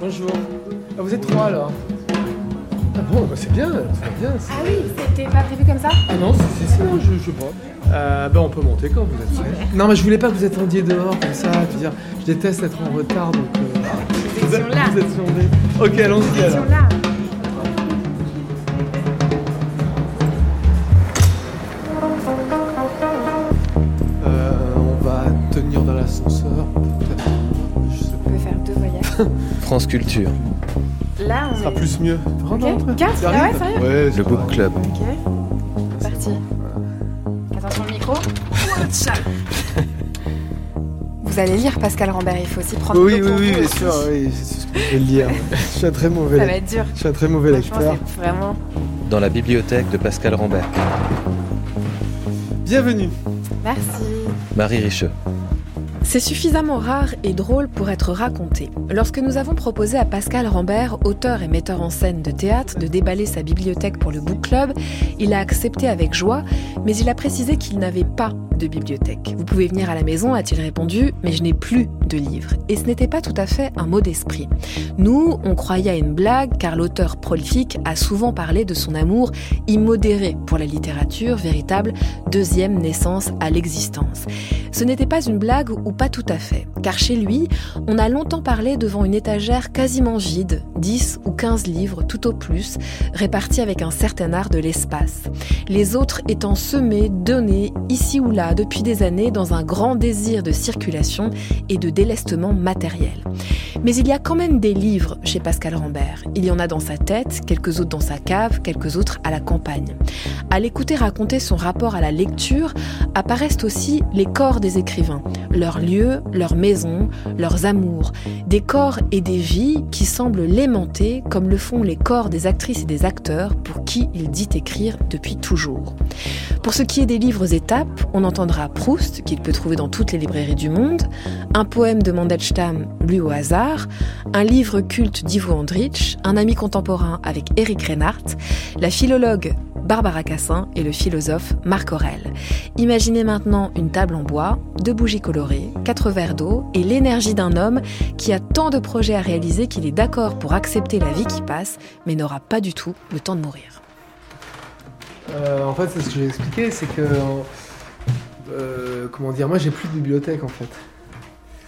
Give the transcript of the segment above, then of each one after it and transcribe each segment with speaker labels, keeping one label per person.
Speaker 1: Bonjour. Ah, vous êtes trois alors? Ah bon, bah, c'est bien, c'est bien. c'est-
Speaker 2: Ah oui, c'était pas prévu comme ça?
Speaker 1: Ah non, c'est c'est je, je sais pas. Euh, ben on peut monter quand vous êtes prêts. Non, mais je voulais pas que vous attendiez dehors comme ça. Je veux dire, je déteste être en retard donc. euh,
Speaker 2: Nous étions là.
Speaker 1: Vous êtes sondés. Ok, allons-y
Speaker 2: Nous étions
Speaker 1: alors.
Speaker 2: là.
Speaker 3: France Culture,
Speaker 2: Là, on.
Speaker 1: Ce sera
Speaker 2: est...
Speaker 1: plus mieux. Rentre,
Speaker 2: Ok.
Speaker 1: rentre.
Speaker 2: Quatre
Speaker 1: Tu
Speaker 2: Ah ouais,
Speaker 1: arrives
Speaker 2: sérieux
Speaker 1: Ouais,
Speaker 3: le Book Club.
Speaker 2: Ok. Parti. Attention le micro. Vous allez lire Pascal Rambert, il faut aussi prendre
Speaker 1: Oui,
Speaker 2: de
Speaker 1: oui, oui, bien sûr, oui, c'est ce que je vais le lire. je suis un très mauvais,
Speaker 2: Ça va être dur.
Speaker 1: je suis un très mauvais lecteur.
Speaker 2: c'est vraiment...
Speaker 3: dans la bibliothèque de Pascal Rambert.
Speaker 1: Bienvenue.
Speaker 2: Merci.
Speaker 3: Marie Richeux.
Speaker 4: C'est suffisamment rare et drôle pour être raconté. Lorsque nous avons proposé à Pascal Rambert, auteur et metteur en scène de théâtre, de déballer sa bibliothèque pour le book club, il a accepté avec joie, mais il a précisé qu'il n'avait pas de bibliothèque. Vous pouvez venir à la maison, a-t-il répondu, mais je n'ai plus livres. Et ce n'était pas tout à fait un mot d'esprit. Nous, on croyait à une blague car l'auteur prolifique a souvent parlé de son amour immodéré pour la littérature, véritable deuxième naissance à l'existence. Ce n'était pas une blague ou pas tout à fait, car chez lui, on a longtemps parlé devant une étagère quasiment vide, 10 ou 15 livres tout au plus, répartis avec un certain art de l'espace. Les autres étant semés, donnés, ici ou là, depuis des années, dans un grand désir de circulation et de délestement matériel. Mais il y a quand même des livres chez Pascal Rambert. Il y en a dans sa tête, quelques autres dans sa cave, quelques autres à la campagne. À l'écouter raconter son rapport à la lecture, apparaissent aussi les corps des écrivains, leurs lieux, leurs maisons, leurs amours, des corps et des vies qui semblent l'aimanter comme le font les corps des actrices et des acteurs pour qui il dit écrire depuis toujours. Pour ce qui est des livres étapes, on entendra Proust, qu'il peut trouver dans toutes les librairies du monde, un poème de Mandelstam lu au hasard, un livre culte d'Ivo Andrich, un ami contemporain avec Éric Reinhardt, la philologue Barbara Cassin et le philosophe Marc Aurel. Imaginez maintenant une table en bois, deux bougies colorées, quatre verres d'eau et l'énergie d'un homme qui a tant de projets à réaliser qu'il est d'accord pour accepter la vie qui passe, mais n'aura pas du tout le temps de mourir.
Speaker 1: Euh, en fait, c'est ce que j'ai expliqué, c'est que. euh, comment dire, moi j'ai plus de bibliothèque en fait.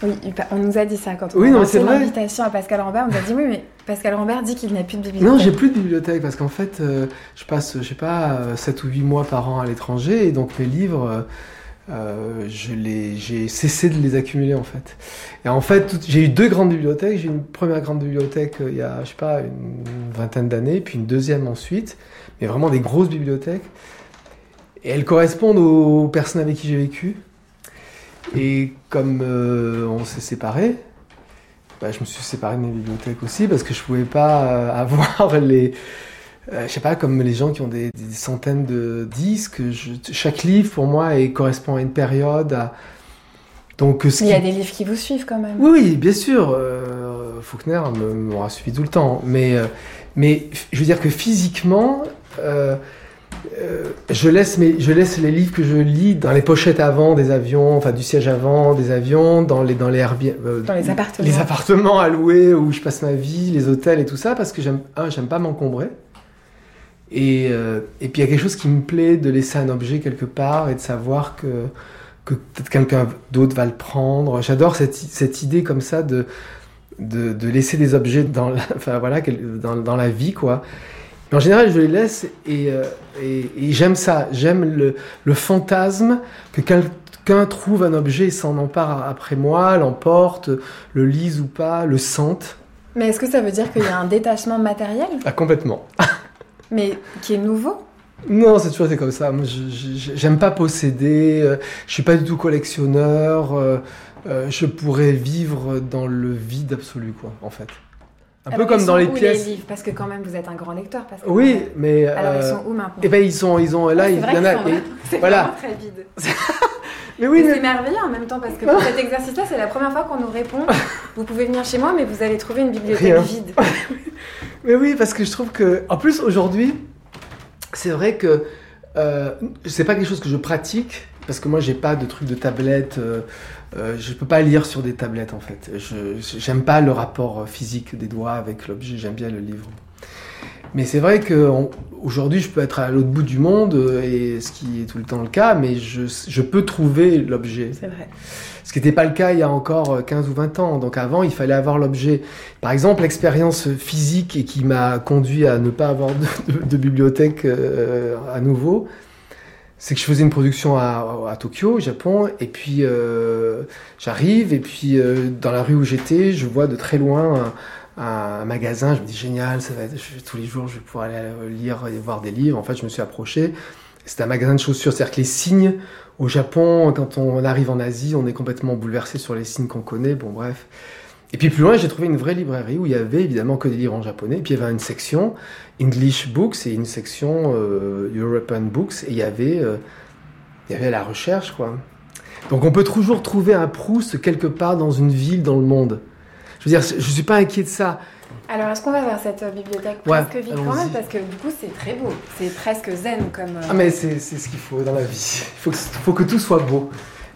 Speaker 2: Oui, on nous a dit ça quand on
Speaker 1: Oui,
Speaker 2: a lancé l'invitation à Pascal Rambert. On nous a dit oui, mais Pascal Rambert dit qu'il n'a plus de bibliothèque.
Speaker 1: Non, j'ai plus de bibliothèque parce qu'en fait, euh, je passe, je sais pas, 7 ou 8 mois par an à l'étranger et donc mes livres, euh, euh, je les, j'ai cessé de les accumuler en fait. Et en fait, j'ai eu deux grandes bibliothèques. J'ai eu une première grande bibliothèque euh, il y a, je sais pas, une vingtaine d'années, puis une deuxième ensuite, mais vraiment des grosses bibliothèques. Et elles correspondent aux personnes avec qui j'ai vécu. Et comme euh, on s'est séparés, bah, je me suis séparé de mes bibliothèques aussi parce que je pouvais pas euh, avoir les. euh, je sais pas, comme les gens qui ont des, des centaines de disques, je- chaque livre pour moi est, correspond à une période. À... Donc, ce
Speaker 2: Il y a
Speaker 1: qui-
Speaker 2: des livres qui vous suivent quand même.
Speaker 1: oui, oui, bien sûr. Euh, Faulkner me- m'aura suivi tout le temps. Mais, euh, mais je veux dire que physiquement, euh, je, laisse mes, je laisse les livres que je lis dans les pochettes avant des avions, enfin du siège avant des avions, dans les, dans les euh,
Speaker 2: Dans les appartements.
Speaker 1: les appartements à louer où je passe ma vie, les hôtels et tout ça, parce que j'aime, un, j'aime pas m'encombrer. Et, euh, et puis il y a quelque chose qui me plaît de laisser un objet quelque part et de savoir que, que peut-être quelqu'un d'autre va le prendre. J'adore cette, cette idée comme ça de, de, de laisser des objets dans la, enfin, voilà, dans, dans la vie, quoi. Mais en général, je les laisse et, euh, et, et j'aime ça. J'aime le, le fantasme que quelqu'un trouve un objet et s'en empare après moi, l'emporte, le lise ou pas, le sente.
Speaker 2: Mais est-ce que ça veut dire qu'il y a un détachement matériel,
Speaker 1: Ah, complètement.
Speaker 2: mais qui est nouveau?
Speaker 1: Non, c'est toujours été comme ça. Moi, j'aime pas posséder. euh, Je suis pas du tout collectionneur. euh, Je pourrais vivre dans le vide absolu, quoi, en fait. Un peu comme
Speaker 2: ils
Speaker 1: dans les
Speaker 2: où,
Speaker 1: pièces.
Speaker 2: livres Parce que quand même, vous êtes un grand lecteur.
Speaker 1: Oui, mais.
Speaker 2: Alors ils
Speaker 1: euh,
Speaker 2: sont où maintenant
Speaker 1: Eh ben, ils sont, ils ont là,
Speaker 2: Ouais,
Speaker 1: il
Speaker 2: c'est
Speaker 1: y
Speaker 2: vrai
Speaker 1: en a. et-.
Speaker 2: C'est
Speaker 1: voilà.
Speaker 2: vraiment très vide.
Speaker 1: Mais oui,
Speaker 2: Mais
Speaker 1: mais
Speaker 2: c'est merveilleux en même temps parce que pour cet exercice-là, c'est la première fois qu'on nous répond. Vous pouvez venir chez moi, mais vous allez trouver une bibliothèque
Speaker 1: Rien.
Speaker 2: vide.
Speaker 1: Mais oui, parce que je trouve que, en plus aujourd'hui, c'est vrai que euh, c'est pas quelque chose que je pratique parce que moi j'ai pas de truc de tablette. Euh, euh, je peux pas lire sur des tablettes en fait. Je j'aime pas le rapport physique des doigts avec l'objet. J'aime bien le livre. Mais c'est vrai que aujourd'hui je peux être à l'autre bout du monde et ce qui est tout le temps le cas, mais je, je peux trouver l'objet.
Speaker 4: C'est vrai.
Speaker 1: Ce qui n'était pas le cas il y a encore 15 ou 20 ans. Donc avant, il fallait avoir l'objet. Par exemple, l'expérience physique et qui m'a conduit à ne pas avoir de, de, de bibliothèque euh, à nouveau, c'est que je faisais une production à, Tokyo, au Japon, et puis euh, j'arrive, et puis euh, dans la rue où j'étais, je vois de très loin un, magasin, je me dis génial, ça va être, tous les jours je vais pouvoir aller lire et voir des livres. En fait, je me suis approché. C'était un magasin de chaussures, c'est-à-dire que les signes au Japon, quand on arrive en Asie, on est complètement bouleversé sur les signes qu'on connaît. Bon, bref. Et puis plus loin, j'ai trouvé une vraie librairie où il y avait évidemment que des livres en japonais. Et puis il y avait une section English Books et une section euh, European Books. Et il y avait, euh, il y avait la recherche, quoi. Donc on peut toujours trouver un Proust quelque part dans une ville, dans le monde. Je veux dire, je suis pas inquiet de ça.
Speaker 4: Alors, est-ce qu'on va vers cette bibliothèque
Speaker 1: Ouais,
Speaker 4: presque vide quand
Speaker 1: allons-y.
Speaker 4: même Parce que du coup, c'est très beau. C'est presque zen comme. euh,
Speaker 1: Ah mais c'est c'est ce qu'il faut dans la vie. Il faut que, faut que tout soit beau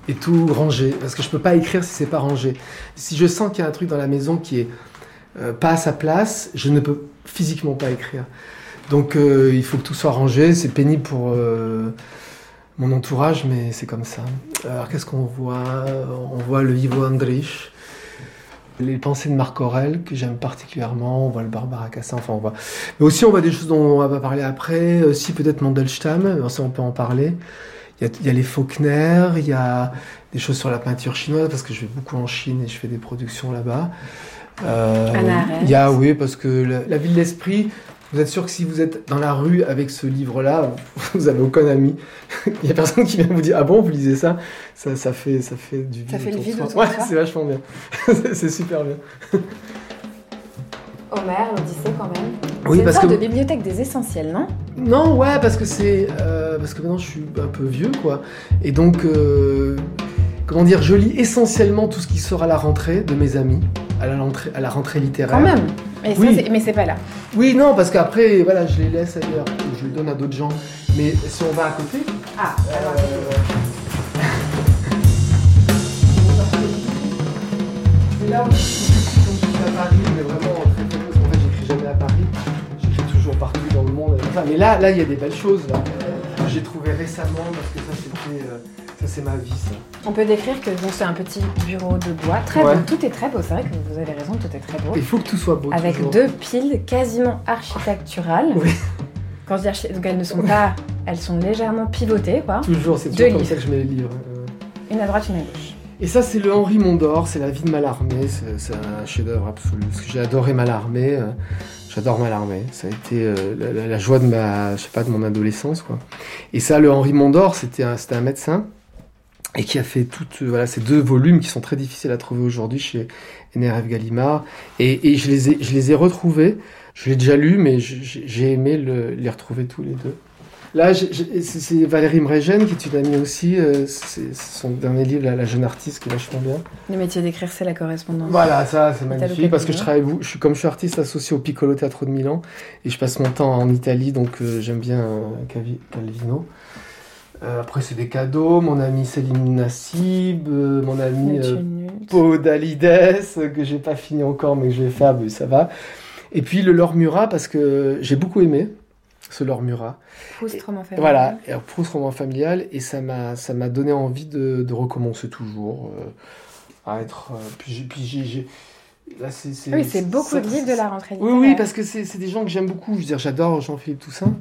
Speaker 1: et tout rangé. Parce que je peux pas écrire si c'est pas rangé. Si je sens qu'il y a un truc dans la maison qui est euh, pas à sa place, je ne peux physiquement pas écrire. Donc euh, il faut que tout soit rangé. C'est pénible pour euh, mon entourage, mais c'est comme ça. Alors qu'est-ce qu'on voit? On voit le Ivo Andrich. Les pensées de Marc Aurel, que j'aime particulièrement, on voit le Barbara Cassin, enfin on voit. Mais aussi on voit des choses dont on va parler après, aussi peut-être Mandelstam, ça on peut en parler. Il y, a, il y a les Faulkner, il y a des choses sur la peinture chinoise, parce que je vais beaucoup en Chine et je fais des productions là-bas. Euh, il y a, oui, parce que la, la ville d'esprit, vous êtes sûr que si vous êtes dans la rue avec ce livre-là, vous avez aucun ami. Il y a personne qui vient vous dire Ah bon, vous lisez ça? Ça, ça, fait, ça fait du vide.
Speaker 4: Ça fait le vide
Speaker 1: soi.
Speaker 4: autour de
Speaker 1: Ouais,
Speaker 4: soi.
Speaker 1: c'est vachement bien. C'est super bien.
Speaker 4: Homère, l'Odyssée quand même.
Speaker 1: Oui,
Speaker 4: c'est
Speaker 1: parce
Speaker 4: une sorte
Speaker 1: que.
Speaker 4: de bibliothèque des essentiels, non?
Speaker 1: Non, ouais, parce que c'est. euh, parce que maintenant je suis un peu vieux, quoi. Et donc. euh, comment dire Je lis essentiellement tout ce qui sort à la rentrée de mes amis, à la rentrée, à la rentrée littéraire.
Speaker 4: Quand même. Et ça,
Speaker 1: Oui.
Speaker 4: c'est- mais c'est pas là.
Speaker 1: Oui, non, parce qu'après, voilà, je les laisse ailleurs, je les donne à d'autres gens. Mais si on va à côté.
Speaker 4: Ah, alors.
Speaker 1: C'est là où Enfin, mais là, là, il y a des belles choses là. J'ai trouvé récemment parce que ça c'était, euh, ça c'est ma vie ça.
Speaker 4: On peut décrire que donc, c'est un petit bureau de bois. Très
Speaker 1: Ouais.
Speaker 4: beau. Tout est très beau. C'est vrai que vous avez raison, tout est très beau.
Speaker 1: Il faut que tout soit beau.
Speaker 4: Avec
Speaker 1: toujours.
Speaker 4: deux piles quasiment architecturales.
Speaker 1: Oui.
Speaker 4: Quand je dis archi- donc elles ne sont pas, elles sont légèrement pivotées, quoi.
Speaker 1: Toujours, c'est toujours comme
Speaker 4: livres.
Speaker 1: ça que je mets les livres. euh.
Speaker 4: Une à droite, une à gauche.
Speaker 1: Et ça, c'est le Henri Mondor, c'est la vie de Mallarmé, c'est c'est un chef-d'œuvre absolu. Parce que j'ai adoré Mallarmé, euh, j'adore Mallarmé. Ça a été euh, la, joie de ma, je sais pas, de mon adolescence, quoi. Et ça, le Henri Mondor, c'était un, un médecin et qui a fait toutes, euh, voilà, ces deux volumes qui sont très difficiles à trouver aujourd'hui chez NRF Gallimard. Et, et je les ai, je les ai retrouvés. Je l'ai déjà lu, mais j'ai j'ai aimé le- les retrouver tous les deux. Là, c'est Valérie Mregen, qui est une amie aussi. euh, C'est son dernier livre, La, la jeune artiste, qui est vachement bien.
Speaker 4: Le métier d'écrire, c'est la correspondance.
Speaker 1: Voilà, ça, c'est magnifique. Parce que je travaille, je suis comme je suis artiste associé au Piccolo Teatro de Milan et je passe mon temps en Italie, donc euh, j'aime bien euh, Calvino. Euh, après, c'est des cadeaux. Mon ami Céline Nassib, mon ami
Speaker 4: Neptune Nude.
Speaker 1: Pau Dalides, euh, que j'ai pas fini encore, mais que je vais faire, mais ça va. Et puis le Laure Murat, parce que j'ai beaucoup aimé ce Laure Murat.
Speaker 4: Proust, roman familial.
Speaker 1: Voilà, alors, Proust roman familial, et ça m'a ça m'a donné envie de, de recommencer toujours euh, à être. euh, puis j'ai puis j'ai- j'ai- là c'est c'est-
Speaker 4: Oui, c'est beaucoup
Speaker 1: ça-
Speaker 4: de livres de la rentrée
Speaker 1: Oui
Speaker 4: littéraire.
Speaker 1: oui parce que c'est c'est des gens que j'aime beaucoup. Je veux dire, j'adore Jean-Philippe Toussaint.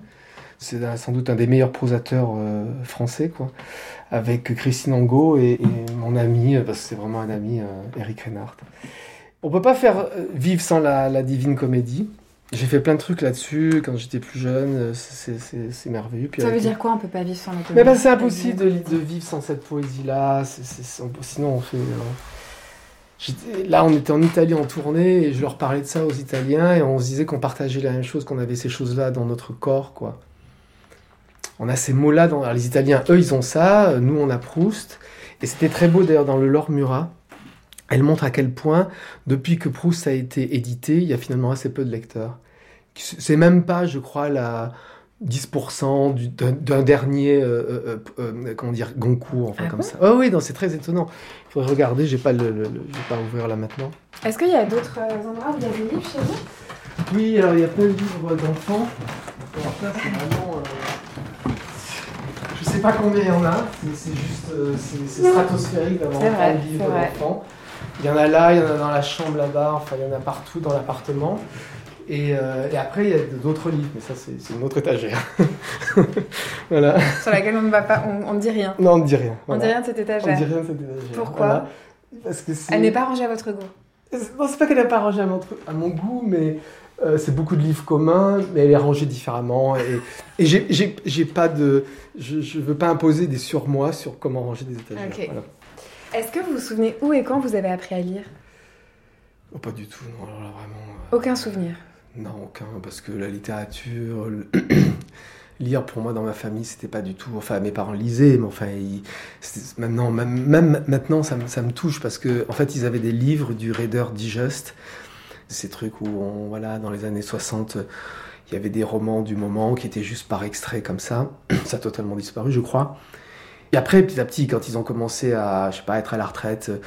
Speaker 1: C'est sans doute un des meilleurs prosateurs euh, français quoi. Avec Christine Angot et, et mon ami, parce que c'est vraiment un ami, Eric Reinhardt. On peut pas faire vivre sans la, la divine comédie. J'ai fait plein de trucs là-dessus quand j'étais plus jeune. euh, c'est- merveilleux. Puis
Speaker 4: Ça veut dire quoi On peut pas vivre sans la
Speaker 1: mais
Speaker 4: comédie
Speaker 1: ben, c'est impossible de, de vivre sans cette poésie-là. sinon, on fait. euh, Là, on était en Italie en tournée et je leur parlais de ça aux Italiens et on se disait qu'on partageait la même chose, qu'on avait ces choses-là dans notre corps, quoi. On a ces mots-là. Dans... alors, les Italiens, eux, ils ont ça. euh, Nous, on a Proust. Et c'était très beau d'ailleurs dans le Laure Murat. Elle montre à quel point, depuis que Proust a été édité, il y a finalement assez peu de lecteurs. C'est même pas, je crois, la 10% du- d'un d'un dernier, euh, euh, euh, comment dire, Goncourt, enfin
Speaker 4: Ah
Speaker 1: comme
Speaker 4: bon?
Speaker 1: ça. Oh oui, non, c'est très étonnant. Il faudrait regarder, j'ai pas le, le- le- pas ouvrir là maintenant.
Speaker 4: Est-ce qu'il y a d'autres endroits où il y a des livres chez vous?
Speaker 1: Oui, alors il y a plein de livres d'enfants. Alors ça, c'est vraiment. euh, Je sais pas combien il y en a, c'est- c'est juste. euh, c'est stratosphérique d'avoir autant de livres d'enfants. Il y en a là, il y en a dans la chambre là-bas, enfin il y en a partout dans l'appartement. Et, euh, et après, il y a d'autres livres, mais ça, c'est une autre étagère. voilà.
Speaker 4: Sur laquelle on ne va pas, on, ne dit rien.
Speaker 1: Non, on ne dit rien.
Speaker 4: On ne dit rien de cette
Speaker 1: On ne
Speaker 4: étagère.
Speaker 1: dit rien de cette étagère.
Speaker 4: Pourquoi
Speaker 1: Voilà. Parce que.
Speaker 4: Elle n'est pas rangée à votre goût.
Speaker 1: Non, c'est pas qu'elle n'est pas rangée à mon, à mon goût, mais euh, c'est beaucoup de livres communs, mais elle est rangée différemment. Et, et j'ai- pas de. Je, je veux pas imposer des surmois sur comment ranger des étagères. Voilà.
Speaker 4: Est-ce que vous vous souvenez où et quand vous avez appris à lire?
Speaker 1: Oh, pas du tout, non, alors là, vraiment. euh,
Speaker 4: Aucun souvenir?
Speaker 1: Non, aucun, parce que la littérature, le- lire pour moi dans ma famille, c'était pas du tout. Enfin, mes parents lisaient, mais enfin, ils- maintenant, même, même maintenant, ça me, ça me touche parce que, en fait, ils avaient des livres du Reader Digest, ces trucs où, on, voilà, dans les années 60, il y avait des romans du moment qui étaient juste par extrait comme ça. Ça a totalement disparu, je crois. Et après, petit à petit, quand ils ont commencé à, je sais pas, être à la retraite, euh,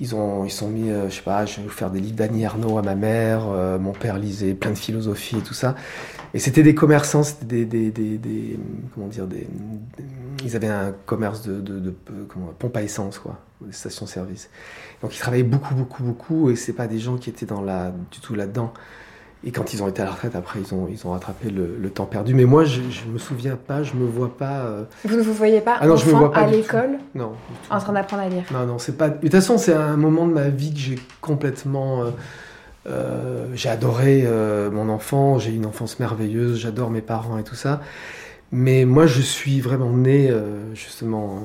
Speaker 1: ils ont, ils sont mis, euh, je sais pas, je vais faire des livres d'Annie Ernaux à ma mère. euh, mon père lisait plein de philosophie et tout ça. Et c'était des commerçants, c'était des, comment dire, ils avaient un commerce de, de, de- comment, pompe à essence, quoi, des stations-service. Donc ils travaillaient beaucoup, beaucoup, beaucoup, et c'est pas des gens qui étaient dans la, du tout là-dedans. Et quand ils ont été à la retraite, après, ils ont, ils ont rattrapé le, le temps perdu. Mais moi, je, je me souviens pas, je me vois pas. euh,
Speaker 4: Vous ne vous voyez pas
Speaker 1: Ah non, je me
Speaker 4: enfant
Speaker 1: vois pas
Speaker 4: à l'école
Speaker 1: non.
Speaker 4: en train d'apprendre à lire
Speaker 1: Non, non, c'est pas. De toute façon, c'est un moment de ma vie que j'ai complètement. euh, euh, j'ai adoré mon enfant, j'ai eu une enfance merveilleuse, j'adore mes parents et tout ça. Mais moi, je suis vraiment né, justement.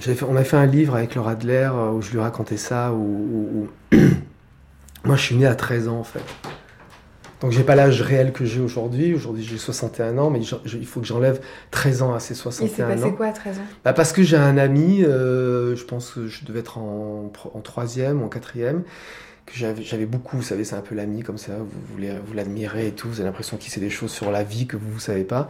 Speaker 1: fait- on a fait un livre avec Laura Adler où je lui racontais ça. Où, où- où- moi, je suis né à 13 ans, en fait. Donc, j'ai pas l'âge réel que j'ai aujourd'hui. Aujourd'hui, j'ai 61 ans, mais je- je- il faut que j'enlève 13 ans à ces
Speaker 4: Il s'est
Speaker 1: 61
Speaker 4: passé
Speaker 1: ans.
Speaker 4: quoi à 13 ans?
Speaker 1: Bah parce que j'ai un ami, euh, je pense que je devais être en, en troisième ou en quatrième, que j'avais beaucoup, vous savez, c'est un peu l'ami comme ça, vous, vous l'admirez et tout, vous avez l'impression qu'il sait des choses sur la vie que vous ne savez pas.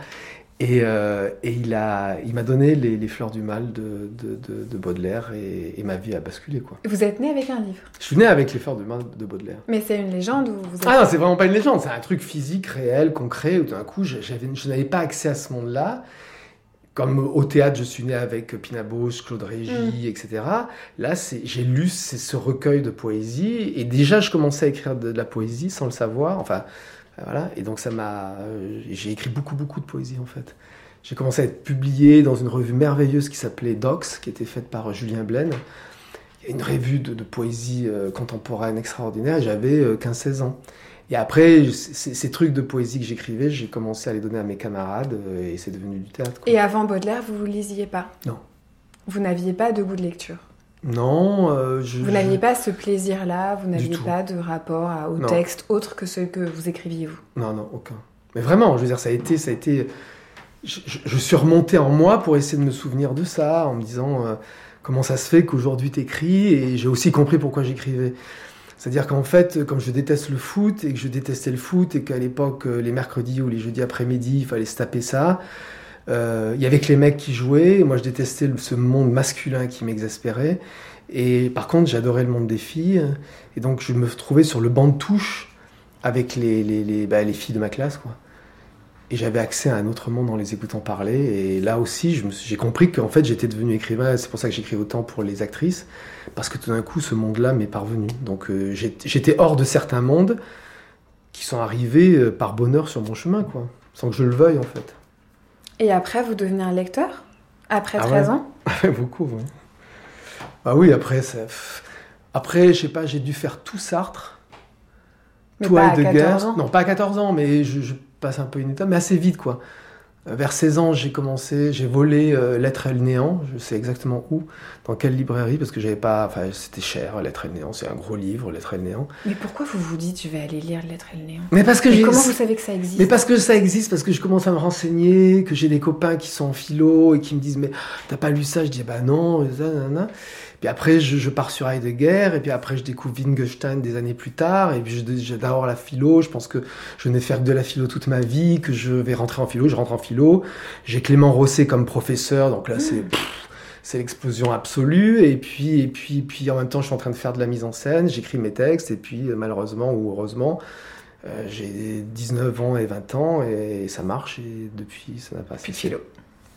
Speaker 1: Et, euh, et il m'a donné les, les fleurs du mal de, de, de- de Baudelaire et, et ma vie a basculé quoi.
Speaker 4: Vous êtes né avec un livre?
Speaker 1: Je suis né avec les fleurs du mal de Baudelaire.
Speaker 4: Mais c'est une légende ou vous.
Speaker 1: Ah non, c'est vraiment pas une légende, c'est un truc physique, réel, concret, où d'un coup, je n'avais pas accès à ce monde-là. Comme au théâtre, je suis né avec Pina Bausch, Claude Régis, etc. Là, j'ai lu ce recueil de poésie, et déjà, je commençais à écrire de, de la poésie sans le savoir. Enfin, voilà. Et donc, ça m'a. euh, J'ai écrit beaucoup, beaucoup de poésie, en fait. J'ai commencé à être publié dans une revue merveilleuse qui s'appelait Dox, qui était faite par Julien Blaine. Il y a une revue de, de poésie euh, contemporaine extraordinaire, j'avais euh, 15-16 ans. Et après, ces trucs de poésie que j'écrivais, j'ai commencé à les donner à mes camarades, euh, et c'est devenu du théâtre. quoi.
Speaker 4: Et avant Baudelaire, vous ne lisiez pas?
Speaker 1: Non.
Speaker 4: Vous n'aviez pas de goût de lecture?
Speaker 1: Non, euh, je.
Speaker 4: Vous n'aviez pas ce plaisir-là Vous n'aviez pas de rapport à- au
Speaker 1: Non.
Speaker 4: texte autre que ceux que vous écriviez vous?
Speaker 1: Non, non, aucun. Mais vraiment, je veux dire, ça a été, ça a été. Je, je- je suis remonté en moi pour essayer de me souvenir de ça, en me disant euh, comment ça se fait qu'aujourd'hui t'écris, et j'ai aussi compris pourquoi j'écrivais. C'est-à-dire qu'en fait, comme je déteste le foot et que je détestais le foot et qu'à l'époque, euh, les mercredis ou les jeudis après-midi, il fallait se taper ça, il y avait que les mecs qui jouaient. Moi, je détestais ce monde masculin qui m'exaspérait. Et par contre, j'adorais le monde des filles. Et donc, je me trouvais sur le banc de touche avec les, les, bah, les filles de ma classe, quoi. Et j'avais accès à un autre monde en les écoutant parler. Et là aussi, j'ai compris qu'en fait, j'étais devenu écrivain. C'est pour ça que j'écris autant pour les actrices. Parce que tout d'un coup, ce monde-là m'est parvenu. Donc, euh, j'étais hors de certains mondes qui sont arrivés euh, par bonheur sur mon chemin, quoi. Sans que je le veuille, en fait.
Speaker 4: Et après, vous devenez un lecteur? Après
Speaker 1: Ah
Speaker 4: 13
Speaker 1: ouais
Speaker 4: ans?
Speaker 1: Beaucoup, oui. Ah oui, après, ça... après, je sais pas, j'ai dû faire tout Sartre.
Speaker 4: Mais
Speaker 1: tout Heidegger.
Speaker 4: 14 ans.
Speaker 1: Non, pas à 14 ans, mais je, je passe un peu une étape, mais assez vite, quoi. Euh, Vers 16 ans, j'ai commencé, j'ai volé euh, Lettres et le néant, je sais exactement où, dans quelle librairie, parce que j'avais pas, enfin, c'était cher, Lettres et le néant, c'est un gros livre, Lettres et le néant.
Speaker 4: Mais pourquoi vous vous dites je vais aller lire Lettres et le néant
Speaker 1: Mais parce que
Speaker 4: Mais
Speaker 1: j'ai...
Speaker 4: comment vous savez que ça existe?
Speaker 1: Mais parce que ça existe, parce que je commence à me renseigner, que j'ai des copains qui sont en philo et qui me disent mais t'as pas lu ça? Je dis bah non, et ça. Puis après, je, je pars sur Heidegger, et puis après, je découvre Wittgenstein des années plus tard, et puis j'adore la philo. Je pense que je n'ai faire que de la philo toute ma vie, que je vais rentrer en philo. Je rentre en philo. J'ai Clément Rosset comme professeur, donc là, c'est l'explosion absolue. Et puis, et puis, puis en même temps, je suis en train de faire de la mise en scène. J'écris mes textes, et puis malheureusement ou heureusement, euh, j'ai 19 ans et 20 ans, et ça marche. Et depuis, ça n'a pas
Speaker 4: Plus de philo.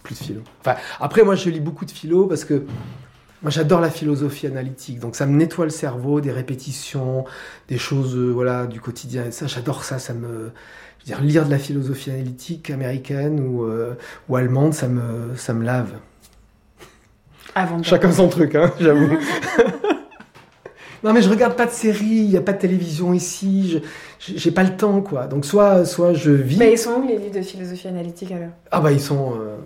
Speaker 1: Plus de philo. Enfin, après, moi, je lis beaucoup de philo parce que moi, j'adore la philosophie analytique. Donc, ça me nettoie le cerveau, des répétitions, des choses, euh, voilà, du quotidien. Et ça, j'adore ça. Ça me, je veux dire, lire de la philosophie analytique américaine ou, euh, ou allemande, ça me, ça me lave.
Speaker 4: Avant de
Speaker 1: Chacun son truc, hein, j'avoue. non, mais je regarde pas de séries, il y a pas de télévision ici. je- J'ai j'ai pas le temps, quoi. Donc, soit, soit je vis.
Speaker 4: Mais ils sont où les livres de philosophie analytique alors?
Speaker 1: Ah bah, ils sont. euh,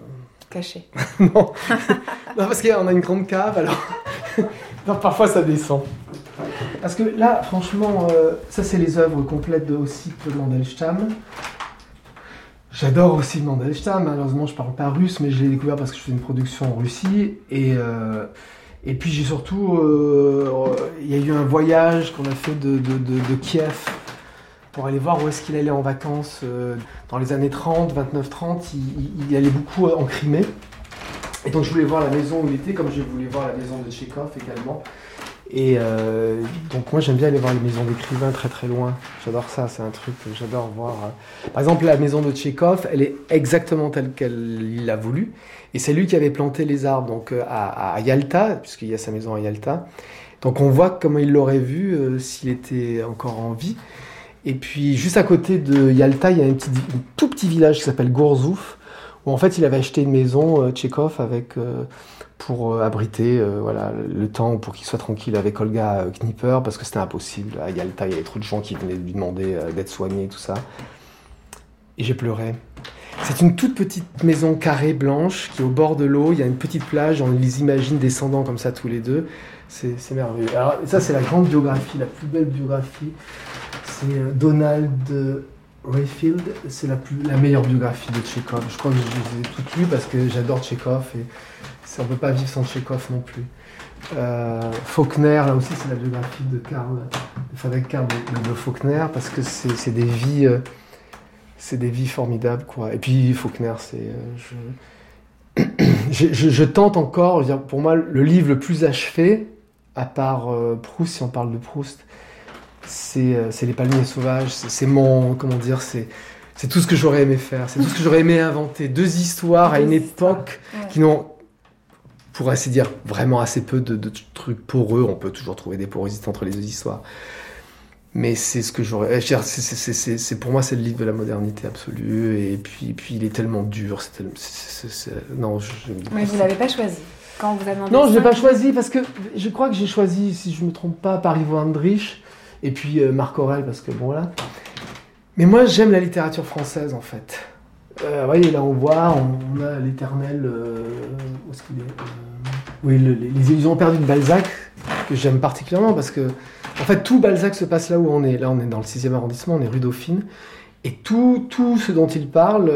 Speaker 4: Cachés.
Speaker 1: non. non, parce qu'on a une grande cave, alors parfois ça descend. Parce que là, franchement, euh, ça c'est les œuvres complètes de Ossip Mandelstam. J'adore aussi Mandelstam, malheureusement je parle pas russe, mais je l'ai découvert parce que je fais une production en Russie. Et, euh, puis j'ai surtout, euh, il y a eu un voyage qu'on a fait de, de- de- de Kiev pour aller voir où est-ce qu'il allait en vacances euh, dans les années 30, 29-30. Il, il- allait beaucoup en Crimée. Et donc je voulais voir la maison où il était, comme je voulais voir la maison de Tchekhov également. Et euh, donc moi j'aime bien aller voir les maisons d'écrivains très très loin. J'adore ça, c'est un truc que j'adore voir. Par exemple la maison de Tchekhov, elle est exactement telle qu'elle l'a voulu. Et c'est lui qui avait planté les arbres donc euh, à, Yalta, puisqu'il y a sa maison à Yalta. Donc on voit comment il l'aurait vu euh, s'il était encore en vie. Et puis juste à côté de Yalta, il y a un, tout petit village qui s'appelle Gourzouf, où en fait il avait acheté une maison euh, Tchekhov avec euh, pour euh, abriter euh, voilà le temps pour qu'il soit tranquille avec Olga Knipper parce que c'était impossible. À Yalta il y avait trop de gens qui venaient lui demander d'être soigné tout ça. Et j'ai pleuré. C'est une toute petite maison carrée blanche qui est au bord de l'eau. Il y a une petite plage on les imagine descendant comme ça tous les deux. C'est merveilleux. Alors ça c'est la grande biographie la plus belle biographie c'est euh, Donald Rayfield, c'est la, la meilleure biographie de Tchekhov. Je crois que je les ai toutes lues parce que j'adore Tchekhov et on ne peut pas vivre sans Tchekhov non plus. Euh, Faulkner, là aussi, c'est la biographie de Karl, de Frédéric Karl de, Faulkner parce que c'est des vies, euh, c'est des vies formidables, quoi. Et puis Faulkner, c'est, euh, je, tente encore. pour moi, le livre le plus achevé, à part euh, Proust, si on parle de Proust, c'est euh, c'est les palmiers sauvages. C'est mon, comment dire, c'est c'est tout ce que j'aurais aimé faire. C'est tout ce que j'aurais aimé inventer. Deux histoires à une époque
Speaker 4: Ouais.
Speaker 1: qui n'ont, pour ainsi dire, vraiment assez peu de, de trucs poreux. On peut toujours trouver des porosités entre les deux histoires. Mais c'est ce que j'aurais. c'est- pour moi, c'est le livre de la modernité absolue. Et puis, puis il est tellement dur. c'est tellement- non, je,
Speaker 4: Mais vous l'avez pas choisi. Quand vous a demandé.
Speaker 1: non, je l'ai pas choisi parce que je crois que j'ai choisi, si je me trompe pas, par Ivo Andrich et puis euh, Marc Aurel parce que bon voilà. Mais moi, j'aime la littérature française en fait. Euh, vous voyez, là on voit, on, on a l'éternel. euh, où est-ce qu'il est, Euh, Oui, le- les, les illusions perdues de Balzac que j'aime particulièrement parce que en fait tout Balzac se passe là où on est. Là, on est dans le 6e arrondissement, on est rue Dauphine. Et tout, tout ce dont il parle,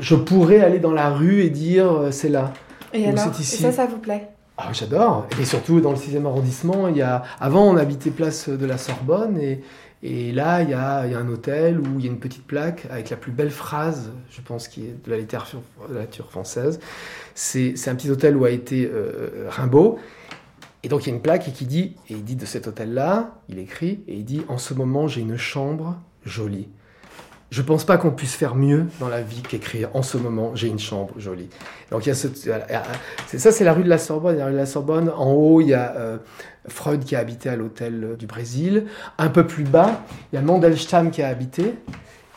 Speaker 1: je pourrais aller dans la rue et dire c'est là.
Speaker 4: Et alors
Speaker 1: c'est ici.
Speaker 4: Et ça, ça vous plaît?
Speaker 1: Ah, j'adore. Et surtout dans le 6e arrondissement, il y a... avant on habitait place de la Sorbonne et, et là il y, a, il y a un hôtel où il y a une petite plaque avec la plus belle phrase, je pense, qui est de la littérature, française. C'est c'est un petit hôtel où a été euh, Rimbaud. Et donc il y a une plaque qui dit, et il dit de cet hôtel-là, il écrit, et il dit En ce moment j'ai une chambre jolie. Je pense pas qu'on puisse faire mieux dans la vie qu'écrire En ce moment j'ai une chambre jolie. Donc il y a ce, ça, c'est la rue de la Sorbonne. La rue de la Sorbonne, en haut, il y a euh, Freud qui a habité à l'hôtel euh, du Brésil. Un peu plus bas, il y a Mandelstam qui a habité.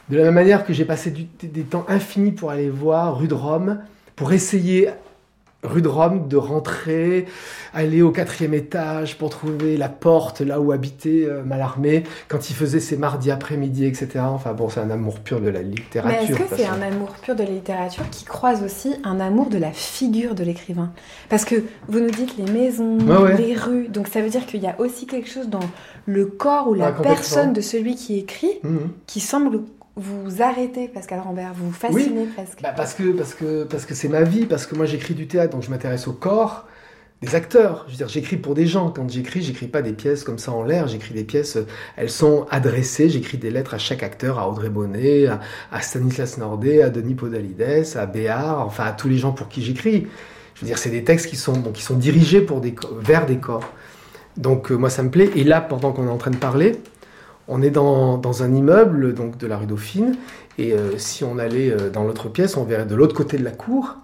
Speaker 1: De la même manière que j'ai passé des temps infinis pour aller voir rue de Rome, pour essayer rue de Rome de rentrer, aller au quatrième étage pour trouver la porte là où habitait euh, Mallarmé quand il faisait ses mardis après-midi, etc. Enfin bon, c'est un amour pur de la littérature.
Speaker 4: Mais est-ce que c'est un amour pur de la littérature qui croise aussi un amour de la figure de l'écrivain? Parce que vous nous dites les maisons,
Speaker 1: ouais.
Speaker 4: les rues, donc ça veut dire qu'il y a aussi quelque chose dans le corps ou la personne de celui qui écrit
Speaker 1: Mhm.
Speaker 4: qui semble vous arrêter, Pascal Rambert, vous fasciner presque.
Speaker 1: Bah, parce que parce que parce que c'est ma vie, parce que moi j'écris du théâtre, donc je m'intéresse au corps. des acteurs. Je veux dire, j'écris pour des gens. Quand j'écris, j'écris pas des pièces comme ça en l'air. J'écris des pièces, euh, elles sont adressées. J'écris des lettres à chaque acteur, à Audrey Bonnet, à, à Stanislas Nordet, à Denis Podalides, à Béard, enfin à tous les gens pour qui j'écris. Je veux dire, c'est des textes qui sont, bon, qui sont dirigés pour des, vers des corps. Donc euh, moi, ça me plaît. Et là, pendant qu'on est en train de parler, on est dans, un immeuble donc de la rue Dauphine. Et euh, si on allait euh, dans l'autre pièce, on verrait de l'autre côté de la cour.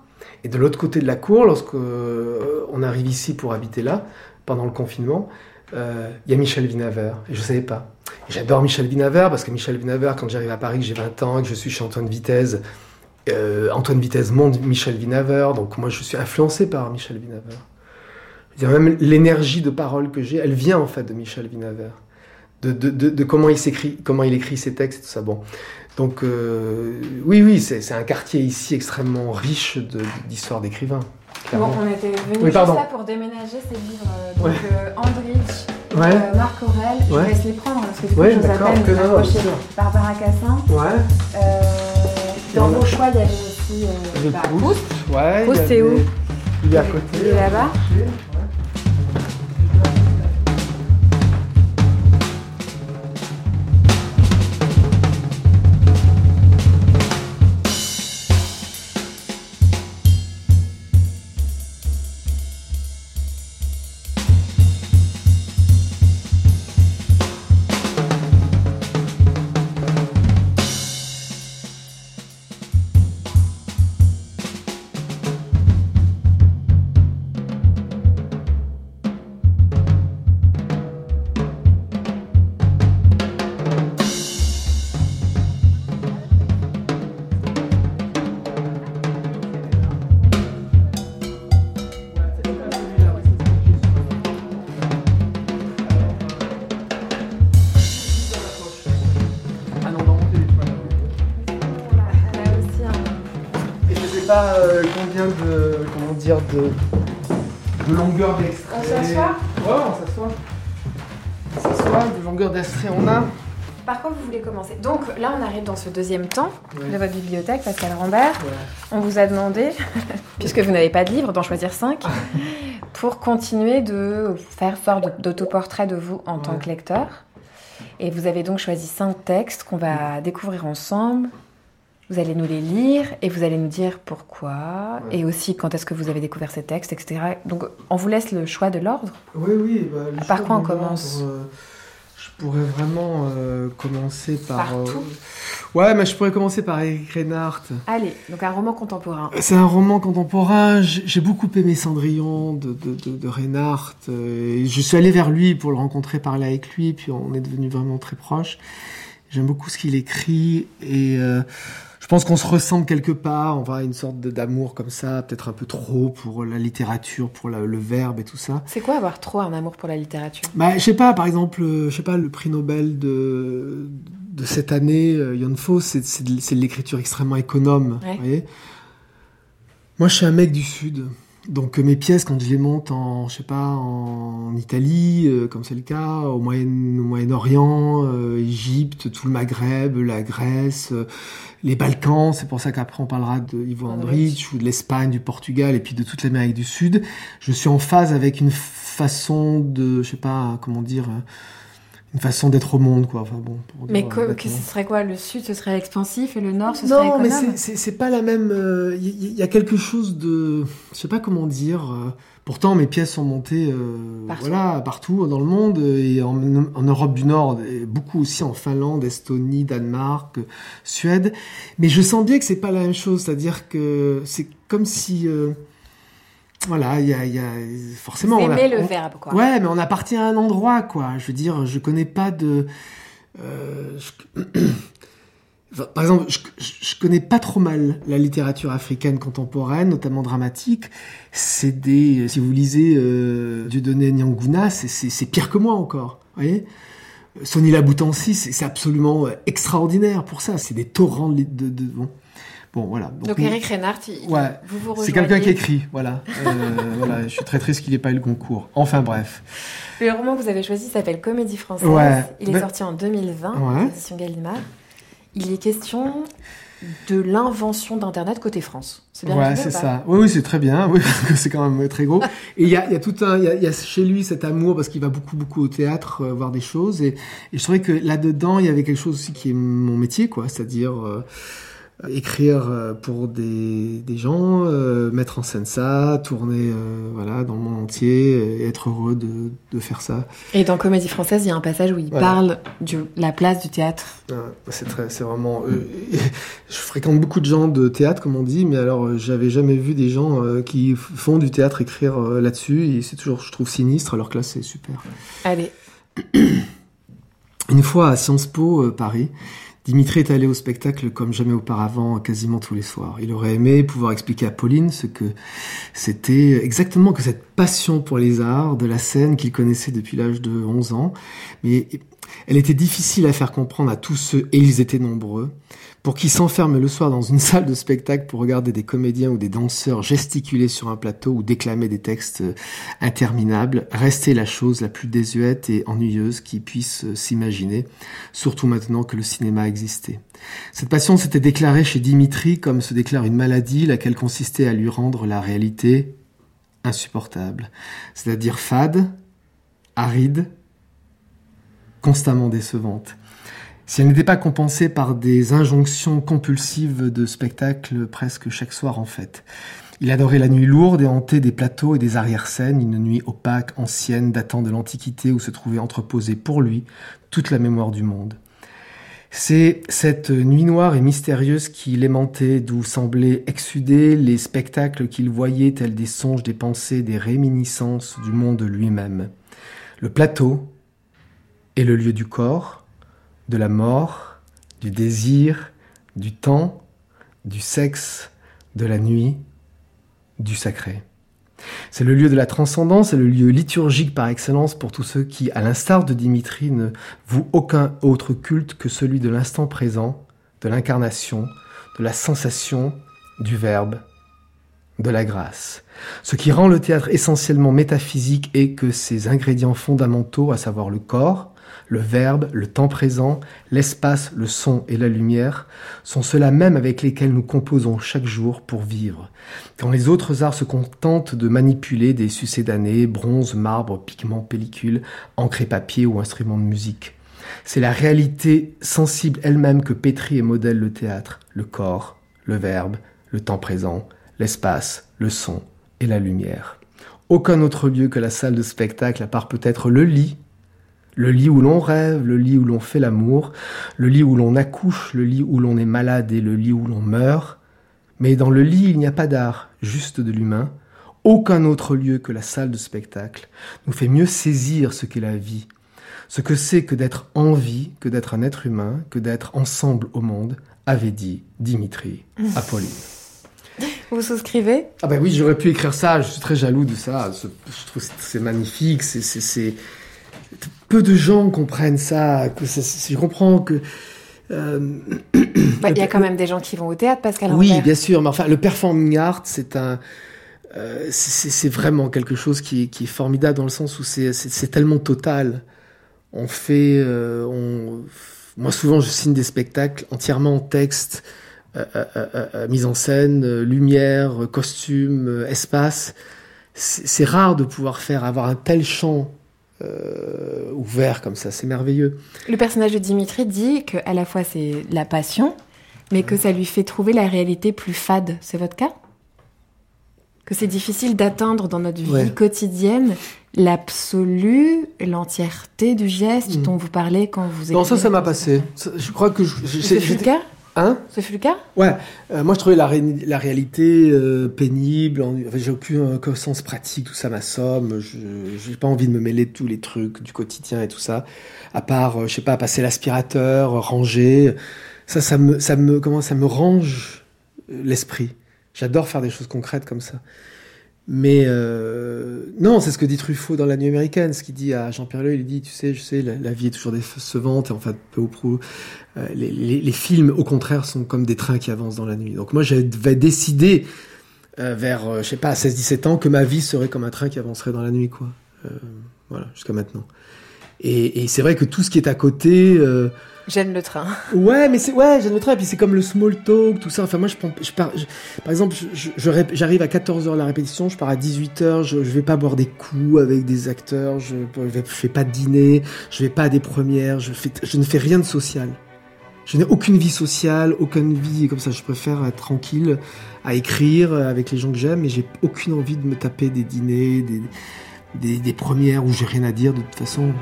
Speaker 1: Et de l'autre côté de la cour, lorsque euh, on arrive ici pour habiter là, pendant le confinement, il y a Michel Vinaver. Et je ne savais pas. J'adore Michel Vinaver parce que Michel Vinaver, quand j'arrive à Paris, que j'ai 20 ans, que je suis chez Antoine Vitesse, Antoine Vitesse monte Michel Vinaver. Donc moi, je suis influencé par Michel Vinaver. Même l'énergie de parole que j'ai, elle vient en fait de Michel Vinaver. De, de, de, de comment il s'écrit, comment il écrit ses textes tout ça. Bon. Donc euh, oui, oui, c'est un quartier ici extrêmement riche de- d'histoire d'écrivains.
Speaker 4: Bon, on était venus
Speaker 1: Oui,
Speaker 4: juste là pour déménager ces livres. euh, Donc,
Speaker 1: Ouais.
Speaker 4: euh, Andrich,
Speaker 1: Ouais.
Speaker 4: euh, Marc Aurel, je
Speaker 1: Ouais.
Speaker 4: vous laisse les prendre parce que du coup, je vous appelle
Speaker 1: que non.
Speaker 4: Barbara Cassin. Dans vos choix, il y avait aussi bah,
Speaker 1: Proust.
Speaker 4: Proust. C'est où
Speaker 1: Il est à côté.
Speaker 4: Il est là-bas
Speaker 1: de. de longueur d'extrait.
Speaker 4: On s'assoit?
Speaker 1: Ouais, on s'assoit. On s'assoit, de longueur d'extrait on a.
Speaker 4: Par quoi vous voulez commencer Donc là, on arrive dans ce deuxième temps
Speaker 1: Ouais.
Speaker 4: de votre bibliothèque, Pascal Rambert.
Speaker 1: Ouais.
Speaker 4: On vous a demandé, puisque vous n'avez pas de livre, d'en choisir cinq, pour continuer de faire sorte d'autoportrait de vous en tant que lecteur. Et vous avez donc choisi cinq textes qu'on va découvrir ensemble. Vous allez nous les lire et vous allez nous dire pourquoi
Speaker 1: Ouais.
Speaker 4: et aussi quand est-ce que vous avez découvert ces textes, etc. Donc on vous laisse le choix de l'ordre.
Speaker 1: Oui, oui. Bah, le
Speaker 4: Par
Speaker 1: choix
Speaker 4: quoi on commence?
Speaker 1: euh, Je pourrais vraiment euh, commencer par. Euh, Ouais, mais je pourrais commencer par Eric Reinhardt.
Speaker 4: Allez, donc un roman contemporain.
Speaker 1: C'est un roman contemporain. J'ai beaucoup aimé Cendrillon de, de, de, de Reinhardt. euh, et je suis allé vers lui pour le rencontrer, parler avec lui, puis on est devenus vraiment très proches. J'aime beaucoup ce qu'il écrit et je pense qu'on se ressemble quelque part. On va une sorte d'amour comme ça, peut-être un peu trop pour la littérature, pour la- le verbe et tout ça.
Speaker 4: C'est quoi avoir trop un amour pour la littérature?
Speaker 1: Bah, je sais pas, par exemple, euh, je sais pas, le prix Nobel de, de cette année, euh, Jan Fos, c'est de, l'écriture extrêmement économe.
Speaker 4: Ouais.
Speaker 1: vous voyez? Moi, je suis un mec du Sud. Donc, euh, mes pièces, quand je les monte en, je sais pas, en Italie, euh, comme c'est le cas, au Moyen- au Moyen-Orient, euh, Égypte, tout le Maghreb, la Grèce, les Balkans, c'est pour ça qu'après on parlera de Ivo
Speaker 4: Andrich.
Speaker 1: Andrich, ou de l'Espagne, du Portugal, et puis de toute l'Amérique du Sud. Je suis en phase avec une façon de, je sais pas, comment dire, euh, une façon d'être au monde, quoi. Enfin bon. pour
Speaker 4: Mais
Speaker 1: dire,
Speaker 4: que,
Speaker 1: euh,
Speaker 4: ce serait quoi? Le sud, ce serait expansif et le nord, ce serait
Speaker 1: Non, mais
Speaker 4: économe
Speaker 1: c'est- pas la même. Il y, y a quelque chose de, je sais pas comment dire. euh, pourtant, mes pièces sont montées, euh,
Speaker 4: Partout.
Speaker 1: voilà, partout dans le monde et en, en Europe du Nord, et beaucoup aussi en Finlande, Estonie, Danemark, Suède. Mais je sens bien que c'est pas la même chose. C'est-à-dire que c'est comme si, euh, voilà, il y a, il y a forcément. On a-
Speaker 4: le
Speaker 1: on-
Speaker 4: verbe, quoi.
Speaker 1: Ouais, mais on appartient à un endroit, quoi. Je veux dire, je connais pas de. euh, je- Par exemple, je, connais pas trop mal la littérature africaine contemporaine, notamment dramatique. C'est des, si vous lisez euh, Dieudonné Nyanguna, c'est- pire que moi encore. Vous voyez? Sonny Laboutancy, c'est absolument euh, extraordinaire pour ça. C'est des torrents de, de, de- bon. Bon, voilà.
Speaker 4: Donc Eric Reinhardt, il-
Speaker 1: Ouais.
Speaker 4: vous vous
Speaker 1: c'est quelqu'un qui écrit, voilà. Euh, voilà. Je suis très triste qu'il n'ait pas eu le concours. Enfin bref.
Speaker 4: Le roman que vous avez choisi s'appelle Comédie française.
Speaker 1: Ouais.
Speaker 4: Il est
Speaker 1: Ben-
Speaker 4: sorti en 2020,
Speaker 1: Ouais.
Speaker 4: aux éditions Gallimard. Il est question de l'invention d'Internet côté France.
Speaker 1: C'est bien Ouais, c'est ça. Oui, oui, c'est très bien. Oui, c'est quand même très gros. Et il y a, y a, tout un, il y, y, a chez lui cet amour parce qu'il va beaucoup, beaucoup au théâtre euh, voir des choses. Et, et je trouvais que là-dedans, il y avait quelque chose aussi qui est mon métier, quoi. C'est-à-dire euh, écrire euh, pour des, des gens, euh, mettre en scène ça, tourner euh, voilà dans le monde entier, et être heureux de, de, faire ça.
Speaker 4: Et dans Comédie française, il y a un passage où il parle de la place du théâtre.
Speaker 1: c'est très, c'est vraiment. je fréquente beaucoup de gens de théâtre, comme on dit, mais alors j'avais jamais vu des gens qui font du théâtre écrire là-dessus, c'est toujours, je trouve, sinistre, alors que là, c'est super.
Speaker 4: Allez.
Speaker 1: Une fois à Sciences Po Paris. Dimitri est allé au spectacle comme jamais auparavant, quasiment tous les soirs. Il aurait aimé pouvoir expliquer à Pauline ce que c'était exactement que cette passion pour les arts, de la scène qu'il connaissait depuis l'âge de 11 ans. Mais elle était difficile à faire comprendre à tous ceux, et ils étaient nombreux, pour qui s'enferment le soir dans une salle de spectacle pour regarder des comédiens ou des danseurs gesticuler sur un plateau ou déclamer des textes interminables, rester la chose la plus désuète et ennuyeuse qui puisse s'imaginer, surtout maintenant que le cinéma existait. Cette passion s'était déclarée chez Dimitri comme se déclare une maladie, laquelle consistait à lui rendre la réalité insupportable, c'est-à-dire fade, aride, constamment décevante si elle n'était pas compensée par des injonctions compulsives de spectacle presque chaque soir en fait. Il adorait la nuit lourde et hantait des plateaux et des arrière-scènes, une nuit opaque, ancienne, datant de l'Antiquité où se trouvait entreposée pour lui toute la mémoire du monde. C'est cette nuit noire et mystérieuse qui l'aimantait, d'où semblaient exsuder les spectacles qu'il voyait tels des songes, des pensées, des réminiscences du monde lui-même. Le plateau est le lieu du corps, de la mort, du désir, du temps, du sexe, de la nuit, du sacré. C'est le lieu de la transcendance et le lieu liturgique par excellence pour tous ceux qui, à l'instar de Dimitri, ne vouent aucun autre culte que celui de l'instant présent, de l'incarnation, de la sensation, du verbe, de la grâce. Ce qui rend le théâtre essentiellement métaphysique est que ses ingrédients fondamentaux, à savoir le corps, le verbe, le temps présent, l'espace, le son et la lumière sont ceux-là même avec lesquels nous composons chaque jour pour vivre. Quand les autres arts se contentent de manipuler des succédanés, bronze, marbre, pigments, pellicule, encre papier ou instruments de musique. C'est la réalité sensible elle-même que pétrit et modèle le théâtre, le corps, le verbe, le temps présent, l'espace, le son et la lumière. Aucun autre lieu que la salle de spectacle, à part peut-être le lit le lit où l'on rêve, le lit où l'on fait l'amour, le lit où l'on accouche, le lit où l'on est malade et le lit où l'on meurt. Mais dans le lit, il n'y a pas d'art, juste de l'humain. Aucun autre lieu que la salle de spectacle nous fait mieux saisir ce qu'est la vie, ce que c'est que d'être en vie, que d'être un être humain, que d'être ensemble au monde, avait dit Dimitri Apolline.
Speaker 4: Vous souscrivez?
Speaker 1: Ah ben oui, j'aurais pu écrire ça, je suis très jaloux de ça, je trouve que c'est magnifique, c'est peu de gens comprennent ça. Que je comprends que.
Speaker 4: Euh, bah, il y a quand même des gens qui vont au théâtre, Pascal.
Speaker 1: Oui, bien sûr, mais enfin, le performing art, c'est un. Euh, c'est vraiment quelque chose qui est, qui est, formidable dans le sens où c'est tellement total. On fait, euh, on, moi souvent je signe des spectacles entièrement en texte, mise en scène, lumière, costume, espace. C'est rare de pouvoir faire avoir un tel champ euh, ouvert comme ça, c'est merveilleux.
Speaker 4: Le personnage de Dimitri dit que à la fois c'est la passion, mais que ça lui fait trouver la réalité plus fade. C'est votre cas? Que c'est difficile d'atteindre dans notre vie quotidienne l'absolu, l'entièreté du geste mm. dont vous parlez quand vous.
Speaker 1: Non, ça, ça m'a passé. Je crois que
Speaker 4: c'est le cas?
Speaker 1: Hein
Speaker 4: Ce fut le cas?
Speaker 1: Ouais. Euh, moi, je trouvais la, la réalité euh, pénible. j'ai aucun sens pratique, tout ça m'assomme. Je j'ai pas envie de me mêler de tous les trucs du quotidien et tout ça. À part, euh, je sais pas, passer l'aspirateur, ranger. Ça, ça me, ça me, comment, ça me range l'esprit. J'adore faire des choses concrètes comme ça. Mais euh, non, c'est ce que dit Truffaut dans La Nuit américaine, ce qu'il dit à Jean-Pierre Leu, il dit, tu sais, je sais, la, vie est toujours décevante, et en fait, peu au prou, euh, les, films, au contraire, sont comme des trains qui avancent dans la nuit. Donc moi, j'avais décidé, euh, vers, euh, je sais pas, 16-17 ans, que ma vie serait comme un train qui avancerait dans la nuit, quoi. Voilà, jusqu'à maintenant. Et, c'est vrai que tout ce qui est à côté.
Speaker 4: J'aime le train.
Speaker 1: Ouais, mais c'est ouais, j'aime le train. Et puis c'est comme le small talk, tout ça. Enfin, moi, je, par exemple, j'arrive à 14h la répétition, je pars à 18h. Je, vais pas boire des coups avec des acteurs. Je, je fais pas de dîner. Je vais pas à des premières. Je, ne fais rien de social. Je n'ai aucune vie sociale, aucune vie comme ça. Je préfère être tranquille, à écrire avec les gens que j'aime, mais j'ai aucune envie de me taper des dîners, des, des, des premières où j'ai rien à dire de toute façon.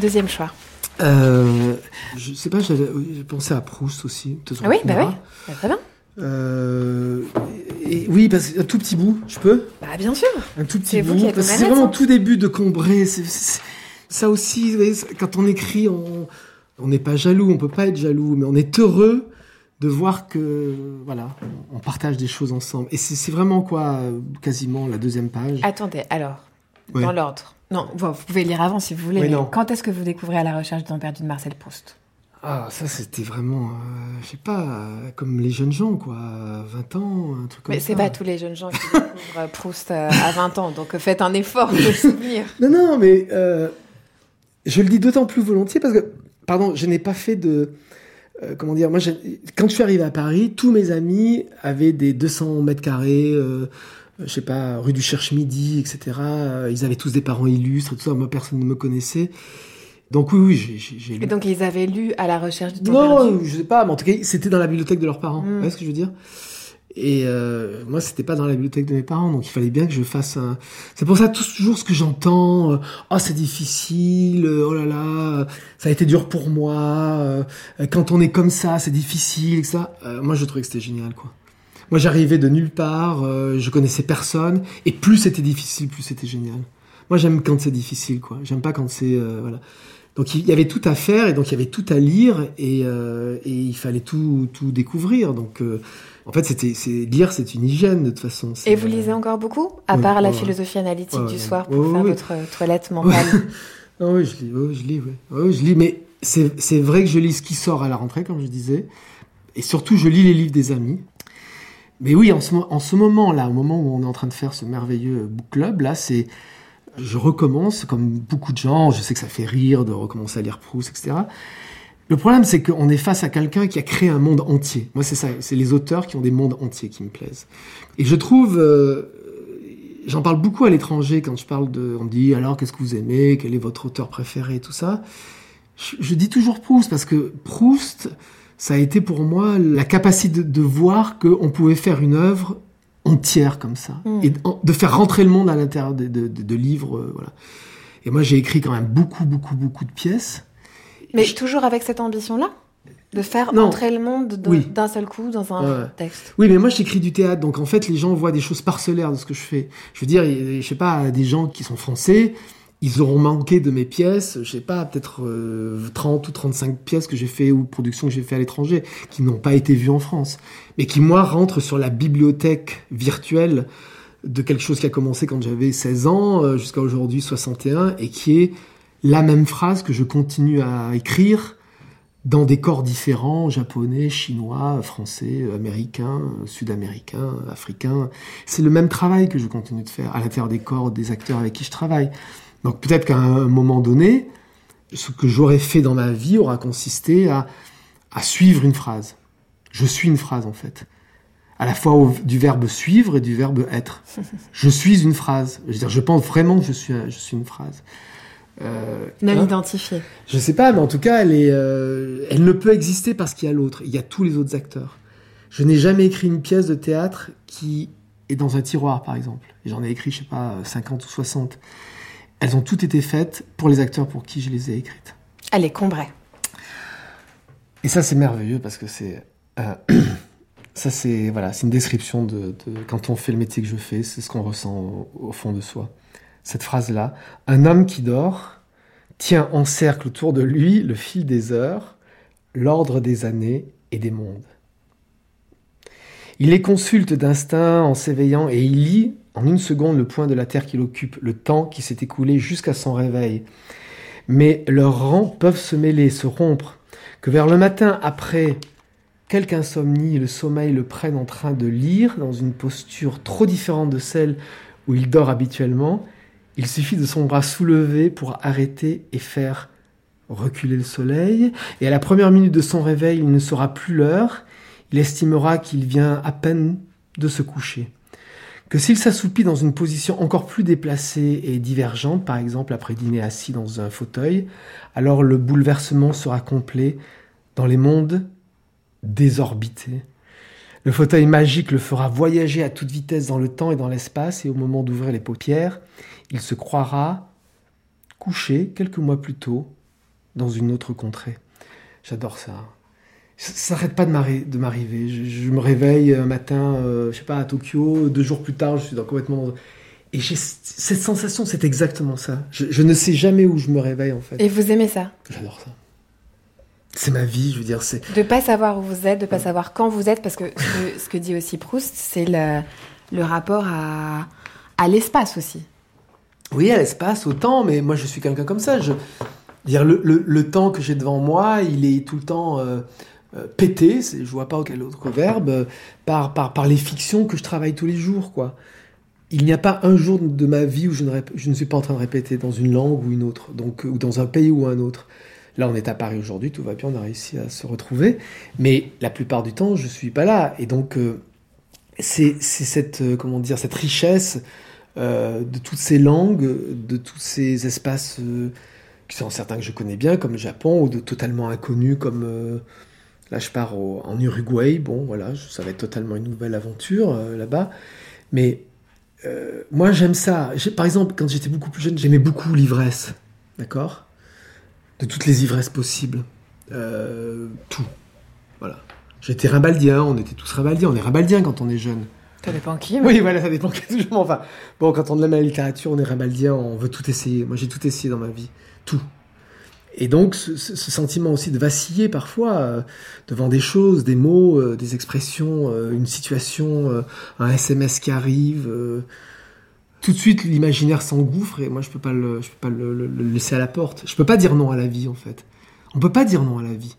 Speaker 4: Deuxième choix
Speaker 1: euh, Je sais pas, j'ai pensé à Proust aussi.
Speaker 4: Ah oui, bah oui, bah, très bien.
Speaker 1: Euh, et, oui, parce un tout petit bout, je peux?
Speaker 4: Bah bien sûr.
Speaker 1: Un tout petit bout. C'est vraiment tout début de Combray. ça aussi, quand on écrit, on n'est pas jaloux, on peut pas être jaloux, mais on est heureux de voir que voilà, on partage des choses ensemble. Et c'est vraiment quoi, quasiment la deuxième page?
Speaker 4: Attendez, alors, dans l'ordre. Non, vous pouvez lire avant si vous voulez. mais quand est-ce que vous découvrez à la recherche du temps perdu de Marcel Proust?
Speaker 1: Ah, ça c'était vraiment, euh, je sais pas, comme les jeunes gens, quoi, 20 ans, un truc comme
Speaker 4: ça. Mais c'est pas tous les jeunes gens qui découvrent Proust euh, à 20 ans, donc faites un effort de souvenir.
Speaker 1: non, non, mais euh, je le dis d'autant plus volontiers parce que, pardon, je n'ai pas fait de, comment dire, moi, quand je suis arrivé à Paris, tous mes amis avaient des 200 mètres carrés je sais pas, rue du Cherche-Midi, etc. Ils avaient tous des parents illustres, tout ça. Moi, personne ne me connaissait. Donc oui, oui, j'ai lu.
Speaker 4: Et donc ils avaient lu à la recherche du temps
Speaker 1: Non, je sais pas, mais en tout cas, c'était dans la bibliothèque de leurs parents. Mm. Vous voyez ce que je veux dire? Et euh, moi, c'était pas dans la bibliothèque de mes parents, donc il fallait bien que je fasse un. C'est pour ça toujours ce que j'entends. Euh, oh, c'est difficile. Euh, oh là là, ça a été dur pour moi. Euh, quand on est comme ça, c'est difficile, etc. moi, je trouvais que c'était génial, quoi. Moi, j'arrivais de nulle part, euh, je connaissais personne, et plus c'était difficile, plus c'était génial. Moi, j'aime quand c'est difficile, quoi. J'aime pas quand c'est euh, voilà. Donc il y avait tout à faire et donc il y avait tout à lire et, euh, et il fallait tout tout découvrir. Donc en fait, c'était c'est lire, c'est une hygiène de toute façon.
Speaker 4: Et vous lisez encore beaucoup, à part la philosophie analytique du soir pour faire votre toilette mentale.
Speaker 1: Ah oui, je lis, oui, je lis, oui. je lis, mais c'est vrai que je lis ce qui sort à la rentrée, comme je disais, et surtout je lis les livres des amis. Mais oui, en ce, en ce moment-là, au moment où on est en train de faire ce merveilleux book club, là, c'est, je recommence, comme beaucoup de gens, je sais que ça fait rire de recommencer à lire Proust, etc. Le problème, c'est qu'on est face à quelqu'un qui a créé un monde entier. Moi, c'est ça, c'est les auteurs qui ont des mondes entiers qui me plaisent. Et je trouve, euh, j'en parle beaucoup à l'étranger quand je parle de, on dit alors qu'est-ce que vous aimez, quel est votre auteur préféré, tout ça. Je dis toujours Proust parce que Proust, ça a été pour moi la capacité de, voir qu'on pouvait faire une œuvre entière comme ça mm. et de, faire rentrer le monde à l'intérieur de, livres. Euh, voilà. Et moi, j'ai écrit quand même beaucoup, beaucoup, beaucoup de pièces.
Speaker 4: Mais toujours avec cette ambition-là? De faire entrer le monde d'un seul coup dans un texte.
Speaker 1: Oui, mais moi j'écris du théâtre, donc en fait les gens voient des choses parcellaires de ce que je fais. Je veux dire, je sais pas, des gens qui sont français, ils auront manqué de mes pièces, je sais pas, peut-être 30 euh, ou 35 pièces que j'ai fait ou productions que j'ai fait à l'étranger, qui n'ont pas été vues en France, mais qui moi rentrent sur la bibliothèque virtuelle de quelque chose qui a commencé quand j'avais 16 ans euh, jusqu'à aujourd'hui 61 et qui est la même phrase que je continue à écrire dans des corps différents, japonais, chinois, français, américains, sud-américains, africains. C'est le même travail que je continue de faire à l'intérieur des corps des acteurs avec qui je travaille. Donc peut-être qu'à un moment donné, ce que j'aurais fait dans ma vie aura consisté à, à suivre une phrase. Je suis une phrase en fait. À la fois du verbe suivre et du verbe être. Je suis une phrase. Je, veux dire, je pense vraiment que je suis, je suis une phrase.
Speaker 4: Euh, non hein identifiée.
Speaker 1: Je sais pas, mais en tout cas, elle, est, euh, elle ne peut exister parce qu'il y a l'autre. Il y a tous les autres acteurs. Je n'ai jamais écrit une pièce de théâtre qui est dans un tiroir, par exemple. J'en ai écrit, je sais pas, 50 ou 60. Elles ont toutes été faites pour les acteurs pour qui je les ai écrites.
Speaker 4: Allez, Combray.
Speaker 1: Et ça, c'est merveilleux parce que c'est. Euh, ça, c'est voilà, c'est une description de, quand on fait le métier que je fais, c'est ce qu'on ressent au, fond de soi. Cette phrase-là un homme qui dort tient en cercle autour de lui le fil des heures, l'ordre des années et des mondes. Il les consulte d'instinct en s'éveillant et il lit en une seconde le point de la Terre qu'il occupe, le temps qui s'est écoulé jusqu'à son réveil. Mais leurs rangs peuvent se mêler, se rompre, que vers le matin après quelque insomnie, le sommeil le prenne en train de lire dans une posture trop différente de celle où il dort habituellement, il suffit de son bras soulevé pour arrêter et faire reculer le soleil, et à la première minute de son réveil, il ne saura plus l'heure, il estimera qu'il vient à peine de se coucher que s'il s'assoupit dans une position encore plus déplacée et divergente, par exemple après dîner assis dans un fauteuil, alors le bouleversement sera complet dans les mondes désorbités. Le fauteuil magique le fera voyager à toute vitesse dans le temps et dans l'espace, et au moment d'ouvrir les paupières, il se croira couché quelques mois plus tôt dans une autre contrée. J'adore ça ça n'arrête pas de m'arriver. Je, me réveille un matin, euh, je sais pas, à Tokyo, deux jours plus tard, je suis dans complètement... Et j'ai cette sensation, c'est exactement ça. Je, ne sais jamais où je me réveille, en fait.
Speaker 4: Et vous aimez ça?
Speaker 1: J'adore ça. C'est ma vie, je veux dire. c'est...
Speaker 4: De pas savoir où vous êtes, de pas savoir quand vous êtes, parce que ce que, dit aussi Proust, c'est le, le, rapport à, à l'espace aussi.
Speaker 1: Oui, à l'espace, au temps, mais moi je suis quelqu'un comme ça. Je, dire, le, le, le, temps que j'ai devant moi, il est tout le temps... Euh, pété, je vois pas auquel autre verbe, euh, par, par, par les fictions que je travaille tous les jours, quoi. Il n'y a pas un jour de ma vie où je ne, je ne suis pas en train de répéter dans une langue ou une autre, donc, ou dans un pays ou un autre. Là, on est à Paris aujourd'hui, tout va bien, on a réussi à se retrouver. Mais la plupart du temps, je suis pas là. Et donc, euh, c'est cette, comment dire, cette richesse de toutes ces langues, de tous ces espaces qui sont certains que je connais bien, comme le Japon, ou de totalement inconnus, comme Là, je pars en Uruguay. Bon, voilà, ça va être totalement une nouvelle aventure euh, là-bas. Mais euh, moi, j'aime ça. Par exemple, quand j'étais beaucoup plus jeune, j'aimais beaucoup l'ivresse. D'accord? De toutes les ivresses possibles. Euh, tout. Voilà. J'étais rimbaldien, on était tous rimbaldiens. On est rimbaldien quand on est jeune.
Speaker 4: Ça dépend qui.
Speaker 1: Oui, voilà, ça dépend qui. Toujours. Enfin, bon, quand on aime la littérature, on est rimbaldien, on veut tout essayer. Moi, j'ai tout essayé dans ma vie. Tout. Et donc ce, sentiment aussi de vaciller parfois euh, devant des choses, des mots, euh, des expressions, euh, une situation, un SMS qui arrive, tout de suite l'imaginaire s'engouffre et moi je peux pas le, je peux pas le, laisser à la porte. Je peux pas dire non à la vie en fait. On peut pas dire non à la vie.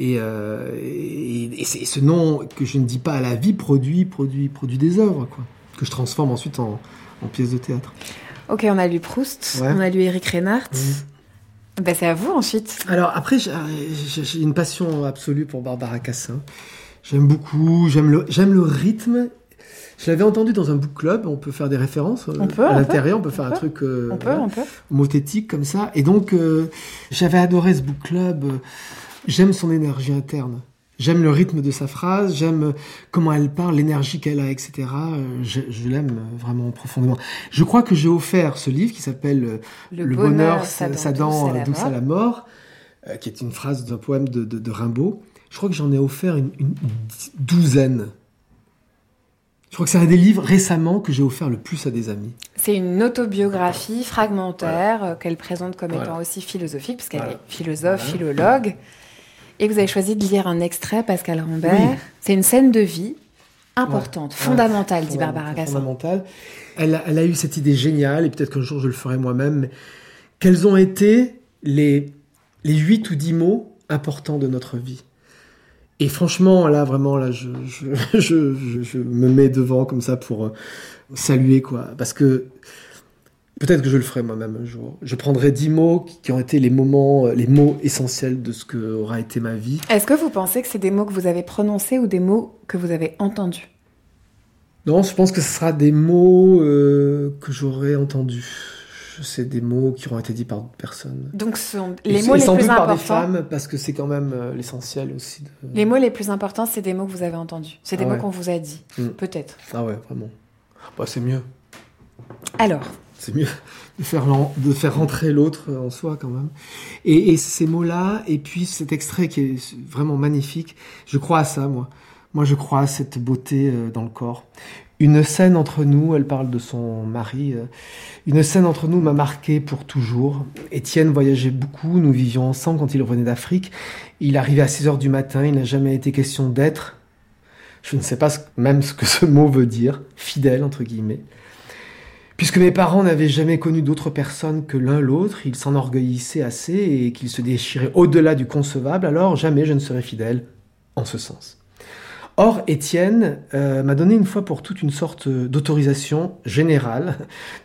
Speaker 1: Et, et, ce non que je ne dis pas à la vie produit, produit, produit des œuvres quoi, que je transforme ensuite en, en pièces de théâtre.
Speaker 4: Ok, on a lu Proust, on a lu Eric Reinhardt. Ben, c'est à vous ensuite.
Speaker 1: Alors après, j'ai une passion absolue pour Barbara Cassin. J'aime beaucoup, j'aime le, j'aime le rythme. Je l'avais entendu dans un book club, on peut faire des références
Speaker 4: on peut,
Speaker 1: à l'intérieur, on peut faire un truc
Speaker 4: euh, on peut, on peut.
Speaker 1: mothétique comme ça. Et donc, euh, j'avais adoré ce book club. J'aime son énergie interne. J'aime le rythme de sa phrase, j'aime comment elle parle, l'énergie qu'elle a, etc. Je, l'aime vraiment profondément. Je crois que j'ai offert ce livre qui s'appelle Le, bonheur, ça, dent douce à la mort. qui est une phrase d'un poème de, Rimbaud. Je crois que j'en ai offert une, douzaine. Je crois que c'est un des livres récemment que j'ai offert le plus à des amis.
Speaker 4: C'est une autobiographie fragmentaire qu'elle présente comme étant aussi philosophique, puisqu'elle est philosophe, philologue. Et vous avez choisi de lire un extrait, Pascal Rambert. C'est une scène de vie importante, fondamentale, dit Barbara Cassin.
Speaker 1: Fondamentale. Elle a, elle a, eu cette idée géniale, et peut-être qu'un jour je le ferai moi-même, quels ont été les, les 8 ou 10 mots importants de notre vie? Et franchement, là, vraiment, là, je, je, je, je me mets devant comme ça pour euh, saluer, quoi. Parce que Peut-être que je le ferai moi-même un jour. Je prendrai dix mots qui ont été les moments, euh, les mots essentiels de ce que aura été ma vie.
Speaker 4: Est-ce que vous pensez que c'est des mots que vous avez prononcés ou des mots que vous avez entendus?
Speaker 1: Non, je pense que ce sera des mots euh, que j'aurai entendus. C'est des mots qui auront été dits par d'autres personnes.
Speaker 4: Donc ce sont les mots les plus importants. par des femmes,
Speaker 1: parce que c'est quand même euh, l'essentiel aussi. De...
Speaker 4: Les mots les plus importants, c'est des mots que vous avez entendus. C'est des ah mots qu'on vous a dit, mm. peut-être.
Speaker 1: Ah ouais, vraiment. Bah, c'est mieux.
Speaker 4: Alors,
Speaker 1: c'est mieux de faire, de faire rentrer l'autre en soi quand même. Et, ces mots-là, et puis cet extrait qui est vraiment magnifique, je crois à ça, moi. Moi, je crois à cette beauté euh, dans le corps. Une scène entre nous, elle parle de son mari, euh, une scène entre nous m'a marqué pour toujours. Étienne voyageait beaucoup, nous vivions ensemble quand il revenait d'Afrique. Il arrivait à 6 heures du matin, il n'a jamais été question d'être, je ne sais pas même ce que ce mot veut dire, fidèle entre guillemets. Puisque mes parents n'avaient jamais connu d'autre personne que l'un l'autre, ils s'enorgueillissaient assez et qu'ils se déchiraient au-delà du concevable, alors jamais je ne serais fidèle en ce sens. Or, Étienne euh, m'a donné une fois pour toute une sorte d'autorisation générale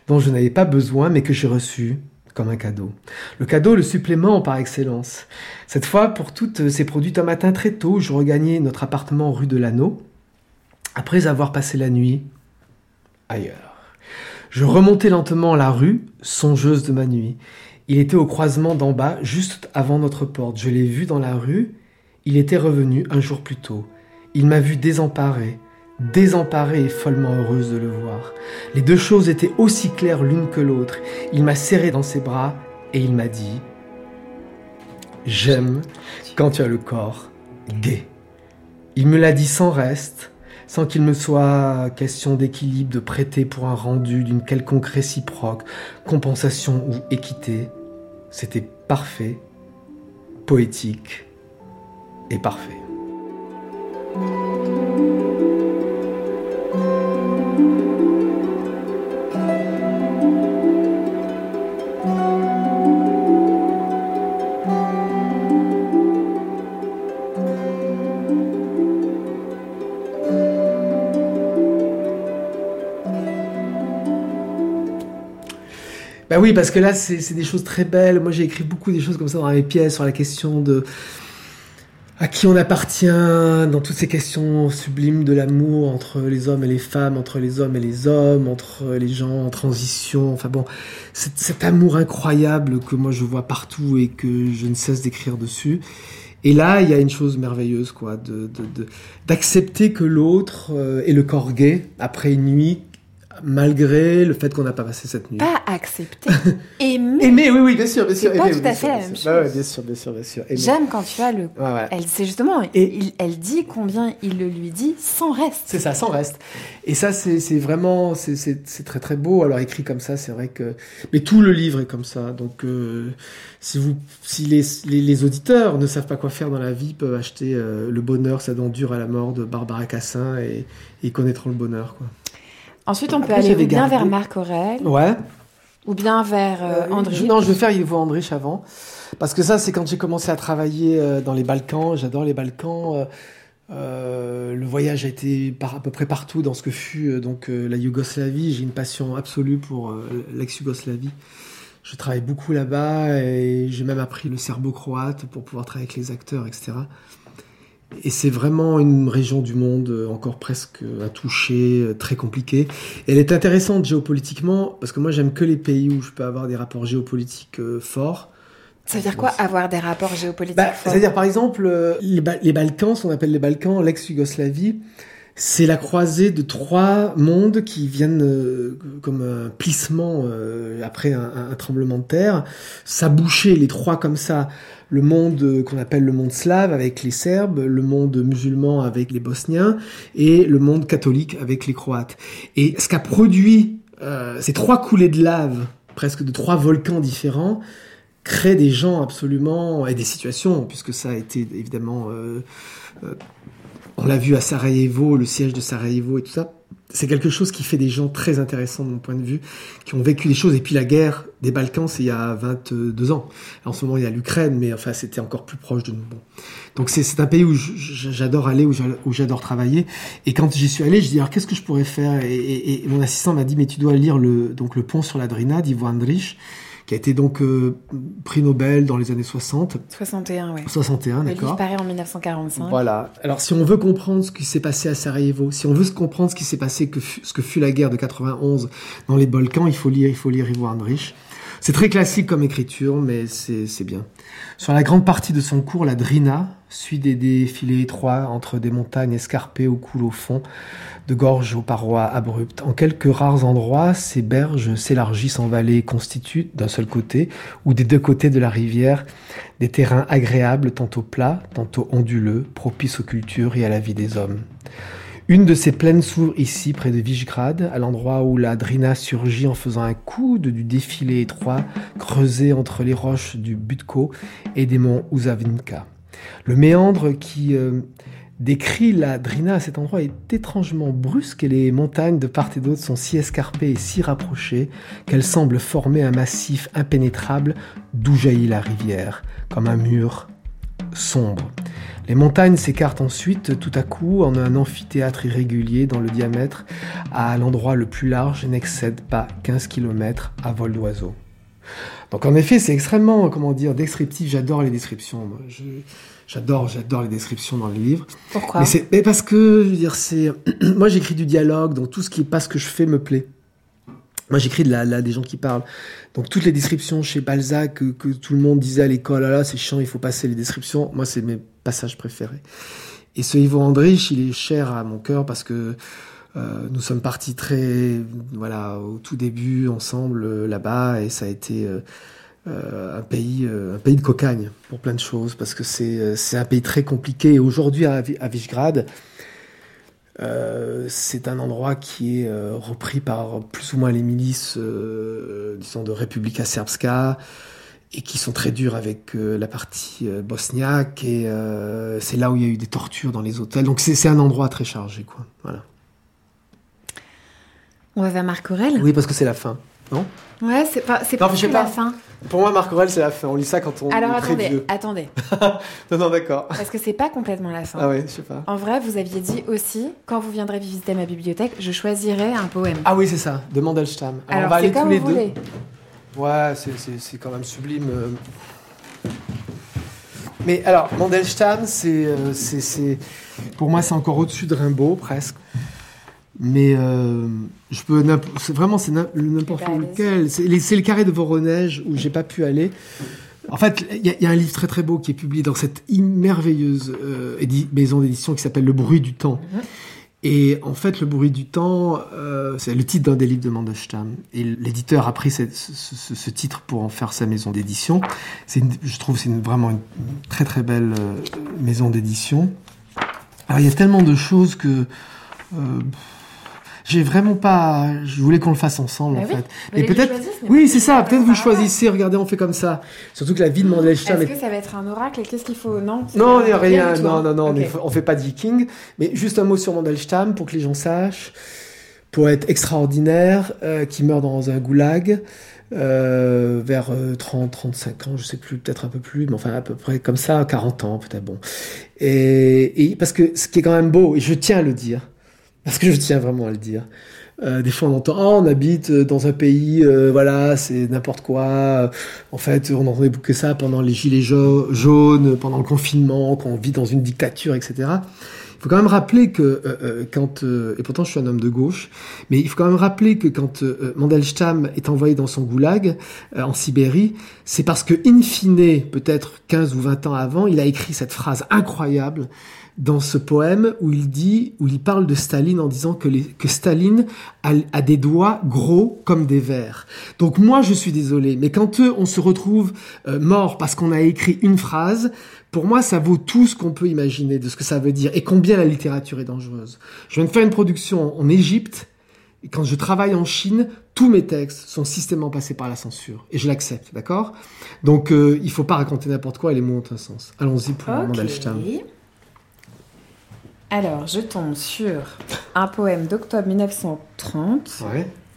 Speaker 1: dont je n'avais pas besoin mais que j'ai reçue comme un cadeau. Le cadeau, le supplément par excellence. Cette fois, pour toutes ces produits, un matin très tôt, je regagnais notre appartement rue de l'Anneau, après avoir passé la nuit ailleurs. Je remontais lentement la rue, songeuse de ma nuit. Il était au croisement d'en bas, juste avant notre porte. Je l'ai vu dans la rue. Il était revenu un jour plus tôt. Il m'a vu désemparé, désemparée et follement heureuse de le voir. Les deux choses étaient aussi claires l'une que l'autre. Il m'a serré dans ses bras et il m'a dit J'aime quand tu as le corps gai. Il me l'a dit sans reste, sans qu'il me soit question d'équilibre, de prêter pour un rendu d'une quelconque réciproque, compensation ou équité. C'était parfait, poétique et parfait. Bah oui, parce que là, c'est des choses très belles. Moi, j'ai écrit beaucoup des choses comme ça dans mes pièces sur la question de à qui on appartient, dans toutes ces questions sublimes de l'amour entre les hommes et les femmes, entre les hommes et les hommes, entre les gens en transition. Enfin bon, cet amour incroyable que moi je vois partout et que je ne cesse d'écrire dessus. Et là, il y a une chose merveilleuse, quoi, d'accepter que l'autre euh, est le corps gay après une nuit malgré le fait qu'on n'a pas passé cette nuit.
Speaker 4: Pas accepter. Aimer.
Speaker 1: Aimer, oui, oui, bien sûr, bien sûr.
Speaker 4: C'est pas tout à fait la même chose.
Speaker 1: Bah bien sûr, bien sûr, bien sûr.
Speaker 4: J'aime quand tu as le. Elle, c'est justement. Et elle dit combien il le lui dit sans reste.
Speaker 1: C'est ça, sans reste. Et ça, c'est vraiment, c'est très très beau. Alors écrit comme ça, c'est vrai que. Mais tout le livre est comme ça. Donc, euh, si vous, si les, les, auditeurs ne savent pas quoi faire dans la vie, peuvent acheter euh, Le Bonheur, ça donne dur à la mort de Barbara Cassin et, et ils connaîtront le bonheur, quoi.
Speaker 4: Ensuite, on peut aller bien vers Marc Aurel.
Speaker 1: Ouais.
Speaker 4: Ou bien vers euh, euh
Speaker 1: Non, je vais faire Yves Andrich avant. Parce que ça, c'est quand j'ai commencé à travailler euh, dans les Balkans. J'adore les Balkans. Euh, le voyage a été par, à peu près partout dans ce que fut donc la Yougoslavie. J'ai une passion absolue pour l'ex-Yougoslavie. Je travaille beaucoup là-bas et j'ai même appris le serbo-croate pour pouvoir travailler avec les acteurs, etc. Et c'est vraiment une région du monde euh, encore presque à toucher, euh, très compliquée. elle est intéressante géopolitiquement, parce que moi j'aime que les pays où je peux avoir des rapports géopolitiques euh, forts.
Speaker 4: Ça veut dire quoi avoir des rapports géopolitiques bah, forts
Speaker 1: C'est-à-dire par exemple les, Balkans, ce qu'on appelle les Balkans, l'ex-Yougoslavie, c'est la croisée de trois mondes qui viennent euh, comme un plissement euh, après un, un, tremblement de terre. Ça bouchait les trois comme ça. Le monde qu'on appelle le monde slave avec les Serbes, le monde musulman avec les Bosniens et le monde catholique avec les Croates. Et ce qu'a produit euh, ces trois coulées de lave, presque de trois volcans différents, crée des gens absolument et des situations, puisque ça a été évidemment euh, euh, on l'a vu à Sarajevo, le siège de Sarajevo et tout ça. C'est quelque chose qui fait des gens très intéressants de mon point de vue, qui ont vécu des choses. Et puis la guerre des Balkans, c'est il y a 22 ans. En ce moment, il y a l'Ukraine, mais enfin, c'était encore plus proche de nous. Donc c'est un pays où j'adore aller, où j'adore travailler. Et quand j'y suis allé, je dis alors qu'est-ce que je pourrais faire? Et, mon assistant m'a dit mais tu dois lire le donc le pont sur la Drina d'Ivo Andrich qui a été donc euh, prix Nobel dans les années 60.
Speaker 4: 61, oui.
Speaker 1: 61, d'accord.
Speaker 4: Le paraît en 1945.
Speaker 1: Voilà. Alors, si on veut comprendre ce qui s'est passé à Sarajevo, si on veut comprendre ce qui s'est passé, que ce que fut la guerre de 91 dans les Balkans, il faut lire, il faut lire Ivo Andrich. C'est très classique comme écriture, mais c'est bien. Sur la grande partie de son cours, la Drina suit des défilés étroits entre des montagnes escarpées au coule au fond, de gorges aux parois abruptes. En quelques rares endroits, ces berges s'élargissent en vallées constituent, d'un seul côté, ou des deux côtés de la rivière, des terrains agréables, tantôt plats, tantôt onduleux, propices aux cultures et à la vie des hommes. Une de ces plaines s'ouvre ici, près de Vichgrad, à l'endroit où la Drina surgit en faisant un coude du défilé étroit creusé entre les roches du Butko et des monts Uzavinka. Le méandre qui euh, décrit la Drina à cet endroit est étrangement brusque et les montagnes de part et d'autre sont si escarpées et si rapprochées qu'elles semblent former un massif impénétrable d'où jaillit la rivière, comme un mur sombre. Les montagnes s'écartent ensuite tout à coup en un amphithéâtre irrégulier dont le diamètre à l'endroit le plus large n'excède pas 15 km à vol d'oiseau. Donc en effet, c'est extrêmement, comment dire, descriptif. J'adore les descriptions. J'adore, j'adore les descriptions dans les livres.
Speaker 4: Pourquoi?
Speaker 1: Mais, mais parce que, je veux dire, c'est, moi j'écris du dialogue, donc tout ce qui est pas ce que je fais me plaît. Moi, j'écris de la, des gens qui parlent. Donc, toutes les descriptions chez Balzac que, que tout le monde disait à l'école, ah là, c'est chiant, il faut passer les descriptions. Moi, c'est mes passages préférés. Et ce Ivo Andrich, il est cher à mon cœur parce que euh, nous sommes partis très, voilà, au tout début ensemble euh, là-bas et ça a été euh, un pays, un pays de cocagne pour plein de choses parce que c'est un pays très compliqué. Et aujourd'hui à, à Visegrad, c'est un endroit qui est repris par plus ou moins les milices, disons, de Republika Srpska, et qui sont très durs avec la partie bosniaque, et c'est là où il y a eu des tortures dans les hôtels. Donc c'est un endroit très chargé, quoi. Voilà.
Speaker 4: On va vers Marc Aurel
Speaker 1: Oui, parce que c'est la fin, non?
Speaker 4: Ouais, c'est pas, c'est pas, la fin.
Speaker 1: Pour moi, Marc Aurel, c'est la fin. On lit ça quand on
Speaker 4: Alors
Speaker 1: est
Speaker 4: attendez,
Speaker 1: vieux.
Speaker 4: attendez.
Speaker 1: non, non, d'accord.
Speaker 4: Parce que c'est pas complètement la fin.
Speaker 1: Ah ouais, je sais pas.
Speaker 4: En vrai, vous aviez dit aussi, quand vous viendrez visiter ma bibliothèque, je choisirai un poème.
Speaker 1: Ah oui, c'est ça, de Mandelstam.
Speaker 4: Alors,
Speaker 1: on va aller tous les
Speaker 4: vous
Speaker 1: deux.
Speaker 4: voulez.
Speaker 1: Ouais, c'est- quand même sublime. euh. Mais alors, Mandelstam, c'est, euh, c'est, pour moi, c'est encore au-dessus de Rimbaud, presque. Mais euh, je peux, vraiment, c'est n'im- n'importe
Speaker 4: ben,
Speaker 1: lequel. C'est le carré de Voronège où j'ai pas pu aller. En fait, il y, a- il y a un livre très très beau qui est publié dans cette merveilleuse euh, maison d'édition qui s'appelle Le bruit du temps. Et en fait, Le bruit du temps, euh, c'est le titre d'un des livres de Mandelstam. Et l'éditeur a pris ce, titre pour en faire sa maison d'édition. Je trouve, que c'est vraiment une très très belle euh, maison d'édition. Alors, il y a tellement de choses que euh, j'ai vraiment pas. Je voulais qu'on le fasse ensemble,
Speaker 4: Bah
Speaker 1: en
Speaker 4: oui,
Speaker 1: fait. Mais peut-être. Oui, c'est ça. Peut-être vous
Speaker 4: hasard.
Speaker 1: choisissez. Regardez, on fait comme ça. Surtout que la vie de Mandelstam
Speaker 4: Est-ce
Speaker 1: est
Speaker 4: que ça va être un oracle et qu'est-ce qu'il faut Non?
Speaker 1: Non, il n'y a rien. Non, non, non, on fait pas de viking. Mais juste un mot sur Mandelstam pour que les gens sachent. Poète extraordinaire euh, qui meurt dans un goulag euh, vers 30, 35 ans, je sais plus, peut-être un peu plus, mais enfin à peu près comme ça, 40 ans peut-être. Bon. Et, et parce que ce qui est quand même beau, et je tiens à le dire, parce que je tiens vraiment à le dire. Euh, des fois, on entend, ah, on habite dans un pays, euh, voilà, c'est n'importe quoi. En fait, on entendait que ça pendant les gilets jau- jaunes, pendant le confinement, quand on vit dans une dictature, etc. Il faut quand même rappeler que euh, euh, quand et pourtant je suis un homme de gauche, mais il faut quand même rappeler que quand Mandelstam est envoyé dans son goulag en Sibérie, c'est parce que in fine, peut-être 15 ou 20 ans avant, il a écrit cette phrase incroyable dans ce poème où il dit, où il parle de Staline en disant que, les, que Staline a, des doigts gros comme des vers. Donc moi, je suis désolé, mais quand eux, on se retrouve euh, mort parce qu'on a écrit une phrase, pour moi, ça vaut tout ce qu'on peut imaginer de ce que ça veut dire et combien la littérature est dangereuse. Je viens de faire une production en Égypte. Et quand je travaille en Chine, tous mes textes sont systématiquement passés par la censure. Et je l'accepte, d'accord? Donc, euh, il faut pas raconter n'importe quoi et les mots ont un sens. Allons-y pour okay. Mandelstam.
Speaker 4: Alors, je tombe sur un poème d'octobre 1930,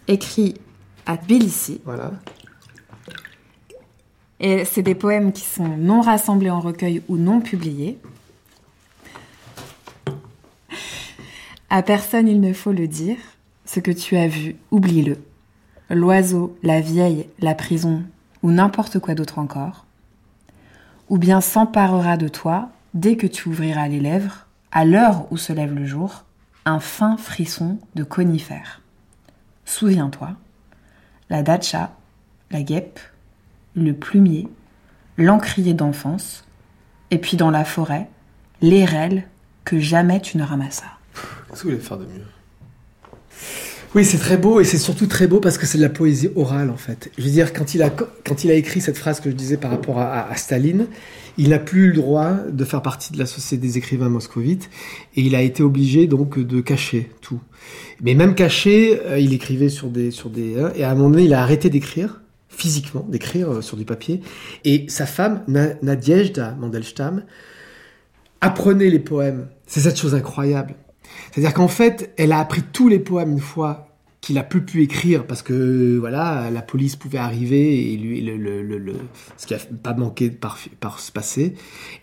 Speaker 4: écrit à Tbilissi.
Speaker 1: Voilà.
Speaker 4: Et c'est des poèmes qui sont non rassemblés en recueil ou non publiés. À personne il ne faut le dire, ce que tu as vu, oublie-le. L'oiseau, la vieille, la prison, ou n'importe quoi d'autre encore. Ou bien s'emparera de toi dès que tu ouvriras les lèvres à l'heure où se lève le jour, un fin frisson de conifères. Souviens-toi, la datcha, la guêpe, le plumier, l'encrier d'enfance, et puis dans la forêt, l'érel que jamais tu ne ramassas.
Speaker 1: Qu'est-ce que vous voulez faire de mieux? Oui, c'est très beau et c'est surtout très beau parce que c'est de la poésie orale en fait. Je veux dire, quand il a, quand il a écrit cette phrase que je disais par rapport à, Staline, il n'a plus le droit de faire partie de la Société des écrivains moscovites et il a été obligé donc de cacher tout. Mais même caché, euh, il écrivait sur des, sur des, hein, et à un moment donné, il a arrêté d'écrire physiquement, d'écrire euh, sur du papier. Et sa femme, Nadiejda Mandelstam, apprenait les poèmes. C'est cette chose incroyable. C'est-à-dire qu'en fait, elle a appris tous les poèmes une fois qu'il a peu pu écrire parce que voilà la police pouvait arriver et lui le, ce qui a pas manqué par, par se passer.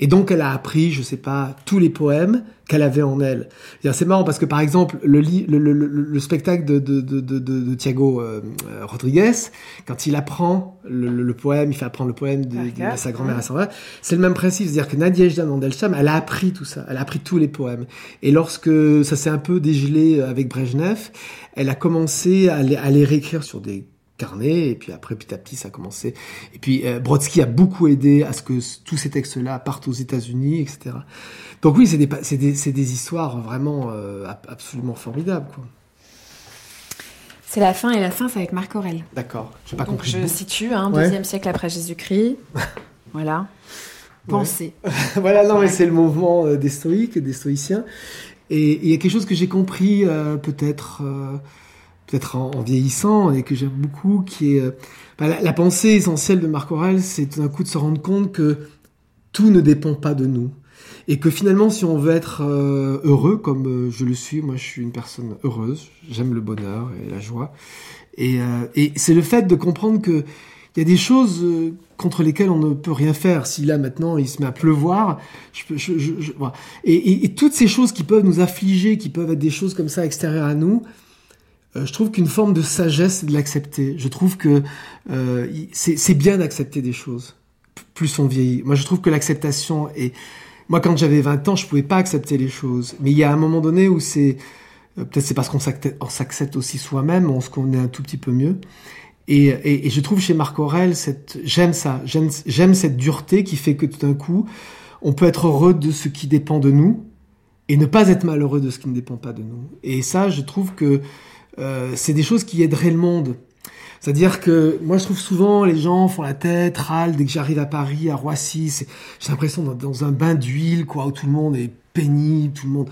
Speaker 1: Et donc elle a appris je sais pas tous les poèmes qu'elle avait en elle. C'est marrant parce que par exemple le, le, spectacle de, de, de, de, de Thiago euh, Rodriguez quand il apprend le, poème il fait apprendre le poème de, sa grand-mère à sa c'est le même principe c'est-à-dire que Nadia Mandelstam elle a appris tout ça elle a appris tous les poèmes. Et lorsque ça s'est un peu dégelé avec Brejnev elle a commencé à les, à les réécrire sur des carnets, et puis après, petit à petit, ça a commencé. Et puis, euh, Brodsky a beaucoup aidé à ce que tous ces textes-là partent aux États-Unis, etc. Donc oui, c'est des, histoires vraiment euh, absolument formidables, quoi.
Speaker 4: C'est la fin, et la fin, c'est avec Marc Aurel.
Speaker 1: D'accord, j'ai pas compris.
Speaker 4: Je situe, hein, deuxième siècle après Jésus-Christ. voilà. Pensez.
Speaker 1: voilà, non, mais c'est le mouvement euh, des stoïques, des stoïciens. Et il y a quelque chose que j'ai compris euh, peut-être peut-être en, vieillissant et que j'aime beaucoup, qui est euh, bah, la, pensée essentielle de Marc Aurel, c'est tout d'un coup de se rendre compte que tout ne dépend pas de nous. Et que finalement, si on veut être heureux, comme je le suis, moi je suis une personne heureuse, j'aime le bonheur et la joie. Et, c'est le fait de comprendre que il y a des choses euh, contre lesquelles on ne peut rien faire. Si là maintenant il se met à pleuvoir, je, je, je, je et, toutes ces choses qui peuvent nous affliger, qui peuvent être des choses comme ça extérieures à nous, euh, je trouve qu'une forme de sagesse c'est de l'accepter. Je trouve que euh, c'est bien d'accepter des choses. Plus on vieillit. Moi je trouve que l'acceptation est... Moi quand j'avais 20 ans je pouvais pas accepter les choses. Mais il y a un moment donné où c'est... Euh, peut-être c'est parce qu'on s'accepte aussi soi-même, on se connaît un tout petit peu mieux. Et, je trouve chez Marc Aurel, cette, j'aime ça, j'aime cette dureté qui fait que tout d'un coup, on peut être heureux de ce qui dépend de nous et ne pas être malheureux de ce qui ne dépend pas de nous. Et ça, je trouve que euh, c'est des choses qui aideraient le monde. C'est-à-dire que moi, je trouve souvent les gens font la tête, râlent dès que j'arrive à Paris, à Roissy. J'ai l'impression d'être dans un bain d'huile, quoi, où tout le monde est pénible, tout le monde.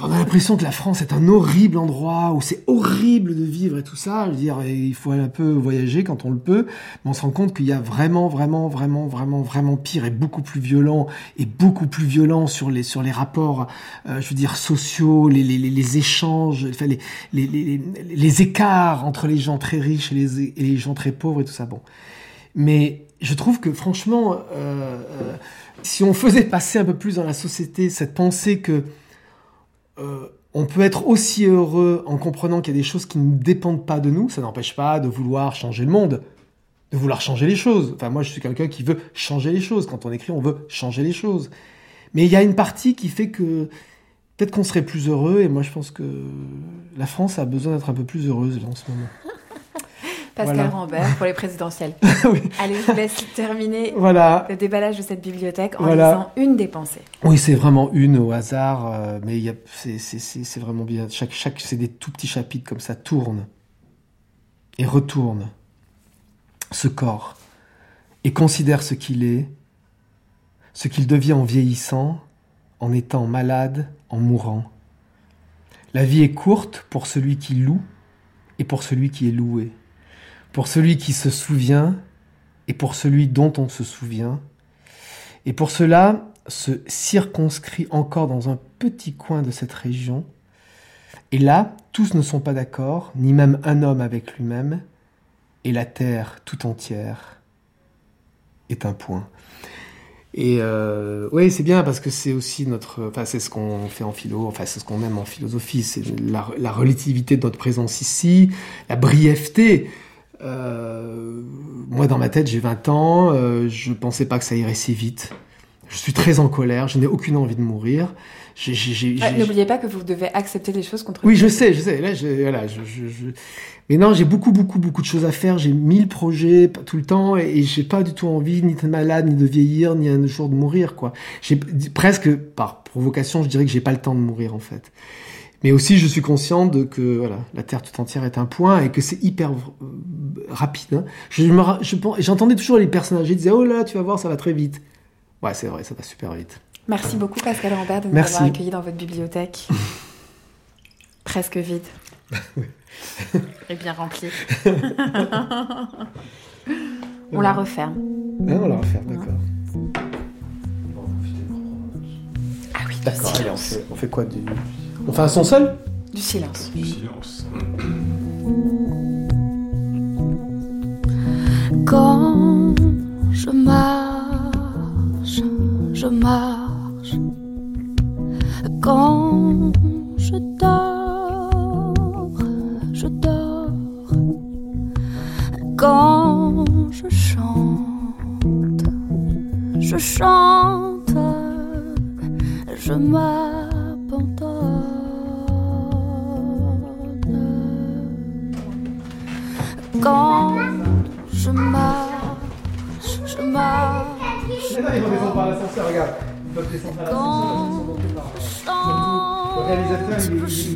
Speaker 1: On a l'impression que la France est un horrible endroit où c'est horrible de vivre et tout ça. Je veux dire, il faut un peu voyager quand on le peut, mais on se rend compte qu'il y a vraiment, vraiment, vraiment, vraiment, vraiment pire et beaucoup plus violent et beaucoup plus violent sur les sur les rapports, euh, je veux dire sociaux, les les, les échanges, enfin les, les les, les écarts entre les gens très riches et les et les gens très pauvres et tout ça. Bon, mais je trouve que franchement, euh, euh, si on faisait passer un peu plus dans la société cette pensée que euh, on peut être aussi heureux en comprenant qu'il y a des choses qui ne dépendent pas de nous. Ça n'empêche pas de vouloir changer le monde, de vouloir changer les choses. Enfin, moi, je suis quelqu'un qui veut changer les choses. Quand on écrit, on veut changer les choses. Mais il y a une partie qui fait que peut-être qu'on serait plus heureux. Et moi, je pense que la France a besoin d'être un peu plus heureuse en ce moment.
Speaker 4: Pascal
Speaker 1: Voilà.
Speaker 4: Rambert pour les présidentielles.
Speaker 1: oui.
Speaker 4: Allez, je vous laisse terminer
Speaker 1: Voilà.
Speaker 4: le déballage de cette bibliothèque en
Speaker 1: Voilà.
Speaker 4: lisant une des pensées.
Speaker 1: Oui, c'est vraiment une au hasard, euh, mais c'est- vraiment bien. Chaque, chaque, c'est des tout petits chapitres comme ça, tourne et retourne ce corps et considère ce qu'il est, ce qu'il devient en vieillissant, en étant malade, en mourant. La vie est courte pour celui qui loue et pour celui qui est loué, pour celui qui se souvient et pour celui dont on se souvient. Et pour cela, se circonscrit encore dans un petit coin de cette région. Et là, tous ne sont pas d'accord, ni même un homme avec lui-même, et la terre tout entière est un point. Et euh, oui, c'est bien parce que c'est aussi notre, enfin c'est ce qu'on fait en philo, enfin c'est ce qu'on aime en philosophie, c'est la, la relativité de notre présence ici, la brièveté. Euh, moi, dans ma tête, j'ai 20 ans, euh, je pensais pas que ça irait si vite. Je suis très en colère, je n'ai aucune envie de mourir.
Speaker 4: Ouais,
Speaker 1: j'ai-
Speaker 4: N'oubliez pas que vous devez accepter les choses contre
Speaker 1: oui, je sais, je sais. Là, je, voilà, je, je, je- Mais non, j'ai beaucoup, beaucoup, beaucoup de choses à faire. J'ai mille projets tout le temps et, et j'ai pas du tout envie ni d'être malade, ni de vieillir, ni un jour de mourir, quoi. J'ai presque, par provocation, je dirais que j'ai pas le temps de mourir, en fait. Mais aussi, je suis conscient de que voilà, la Terre tout entière est un point et que c'est hyper euh, rapide. hein. Je je J'entendais toujours les personnages qui disaient Oh là, tu vas voir, ça va très vite. Ouais, c'est vrai, ça va super vite.
Speaker 4: Merci beaucoup Pascal Rambert de nous
Speaker 1: Merci.
Speaker 4: avoir accueillis dans votre bibliothèque. Presque vide. Et bien remplie. On la referme.
Speaker 1: Ah, on la refaire, d'accord.
Speaker 4: Ah oui,
Speaker 1: D'accord, allez, on on fait quoi du... On fait un son seul
Speaker 4: Du silence.
Speaker 5: Du silence.
Speaker 6: Quand je marche, je marche. Quand je dors, je dors. Quand je chante, je chante. Je m'abandonne.
Speaker 1: Ils vont descendre par l'ascenseur, regarde. Ils peuvent descendre par l'ascenseur, ils sont montés par là. Le réalisateur, il est, il est- il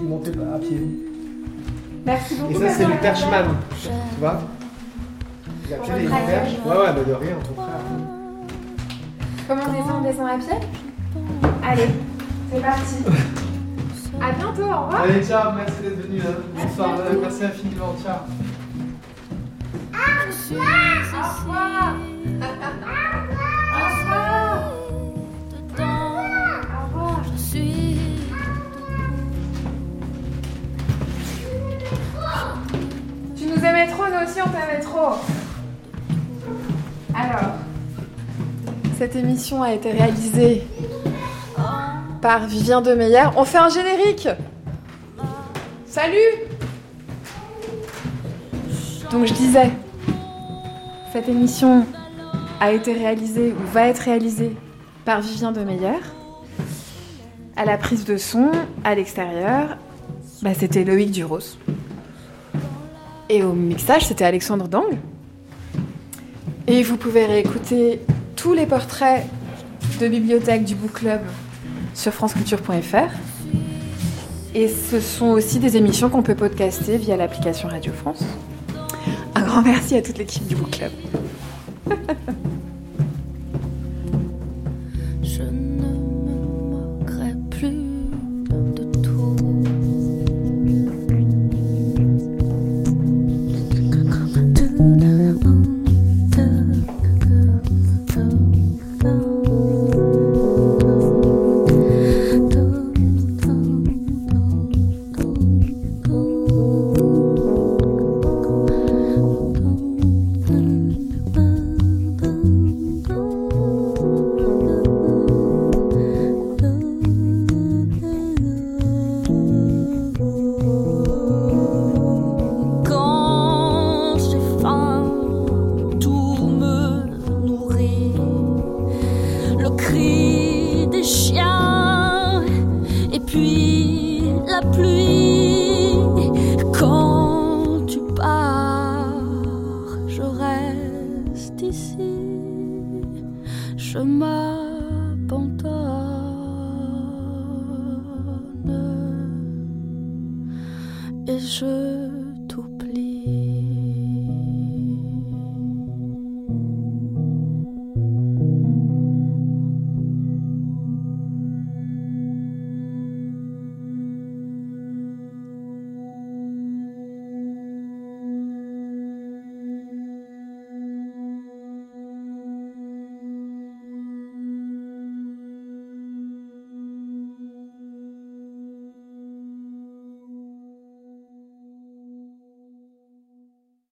Speaker 1: il est monté à pied.
Speaker 4: Merci beaucoup.
Speaker 1: Et ça, c'est le perchman, tu vois Il a pied, il perche. Ouais, ouais, bah de rien, au contraire.
Speaker 4: Comment on descend On descend à pied Allez, c'est parti. À bientôt, au revoir.
Speaker 1: Allez, ciao, merci d'être venu. Hein. Bonsoir, euh, merci infiniment, ciao.
Speaker 6: Je suis
Speaker 4: Au revoir. Nous aussi on t'aimait trop. Alors, cette émission a été réalisée par Vivien Demeyer. On fait un générique Salut Donc je disais, cette émission a été réalisée ou va être réalisée par Vivien Demeyer. À la prise de son, à l'extérieur, bah, c'était Loïc Duros. Et au mixage, c'était Alexandre Dang. Et vous pouvez réécouter tous les portraits de bibliothèque du Book Club sur franceculture.fr. Et ce sont aussi des émissions qu'on peut podcaster via l'application Radio France. Un grand merci à toute l'équipe du Book Club.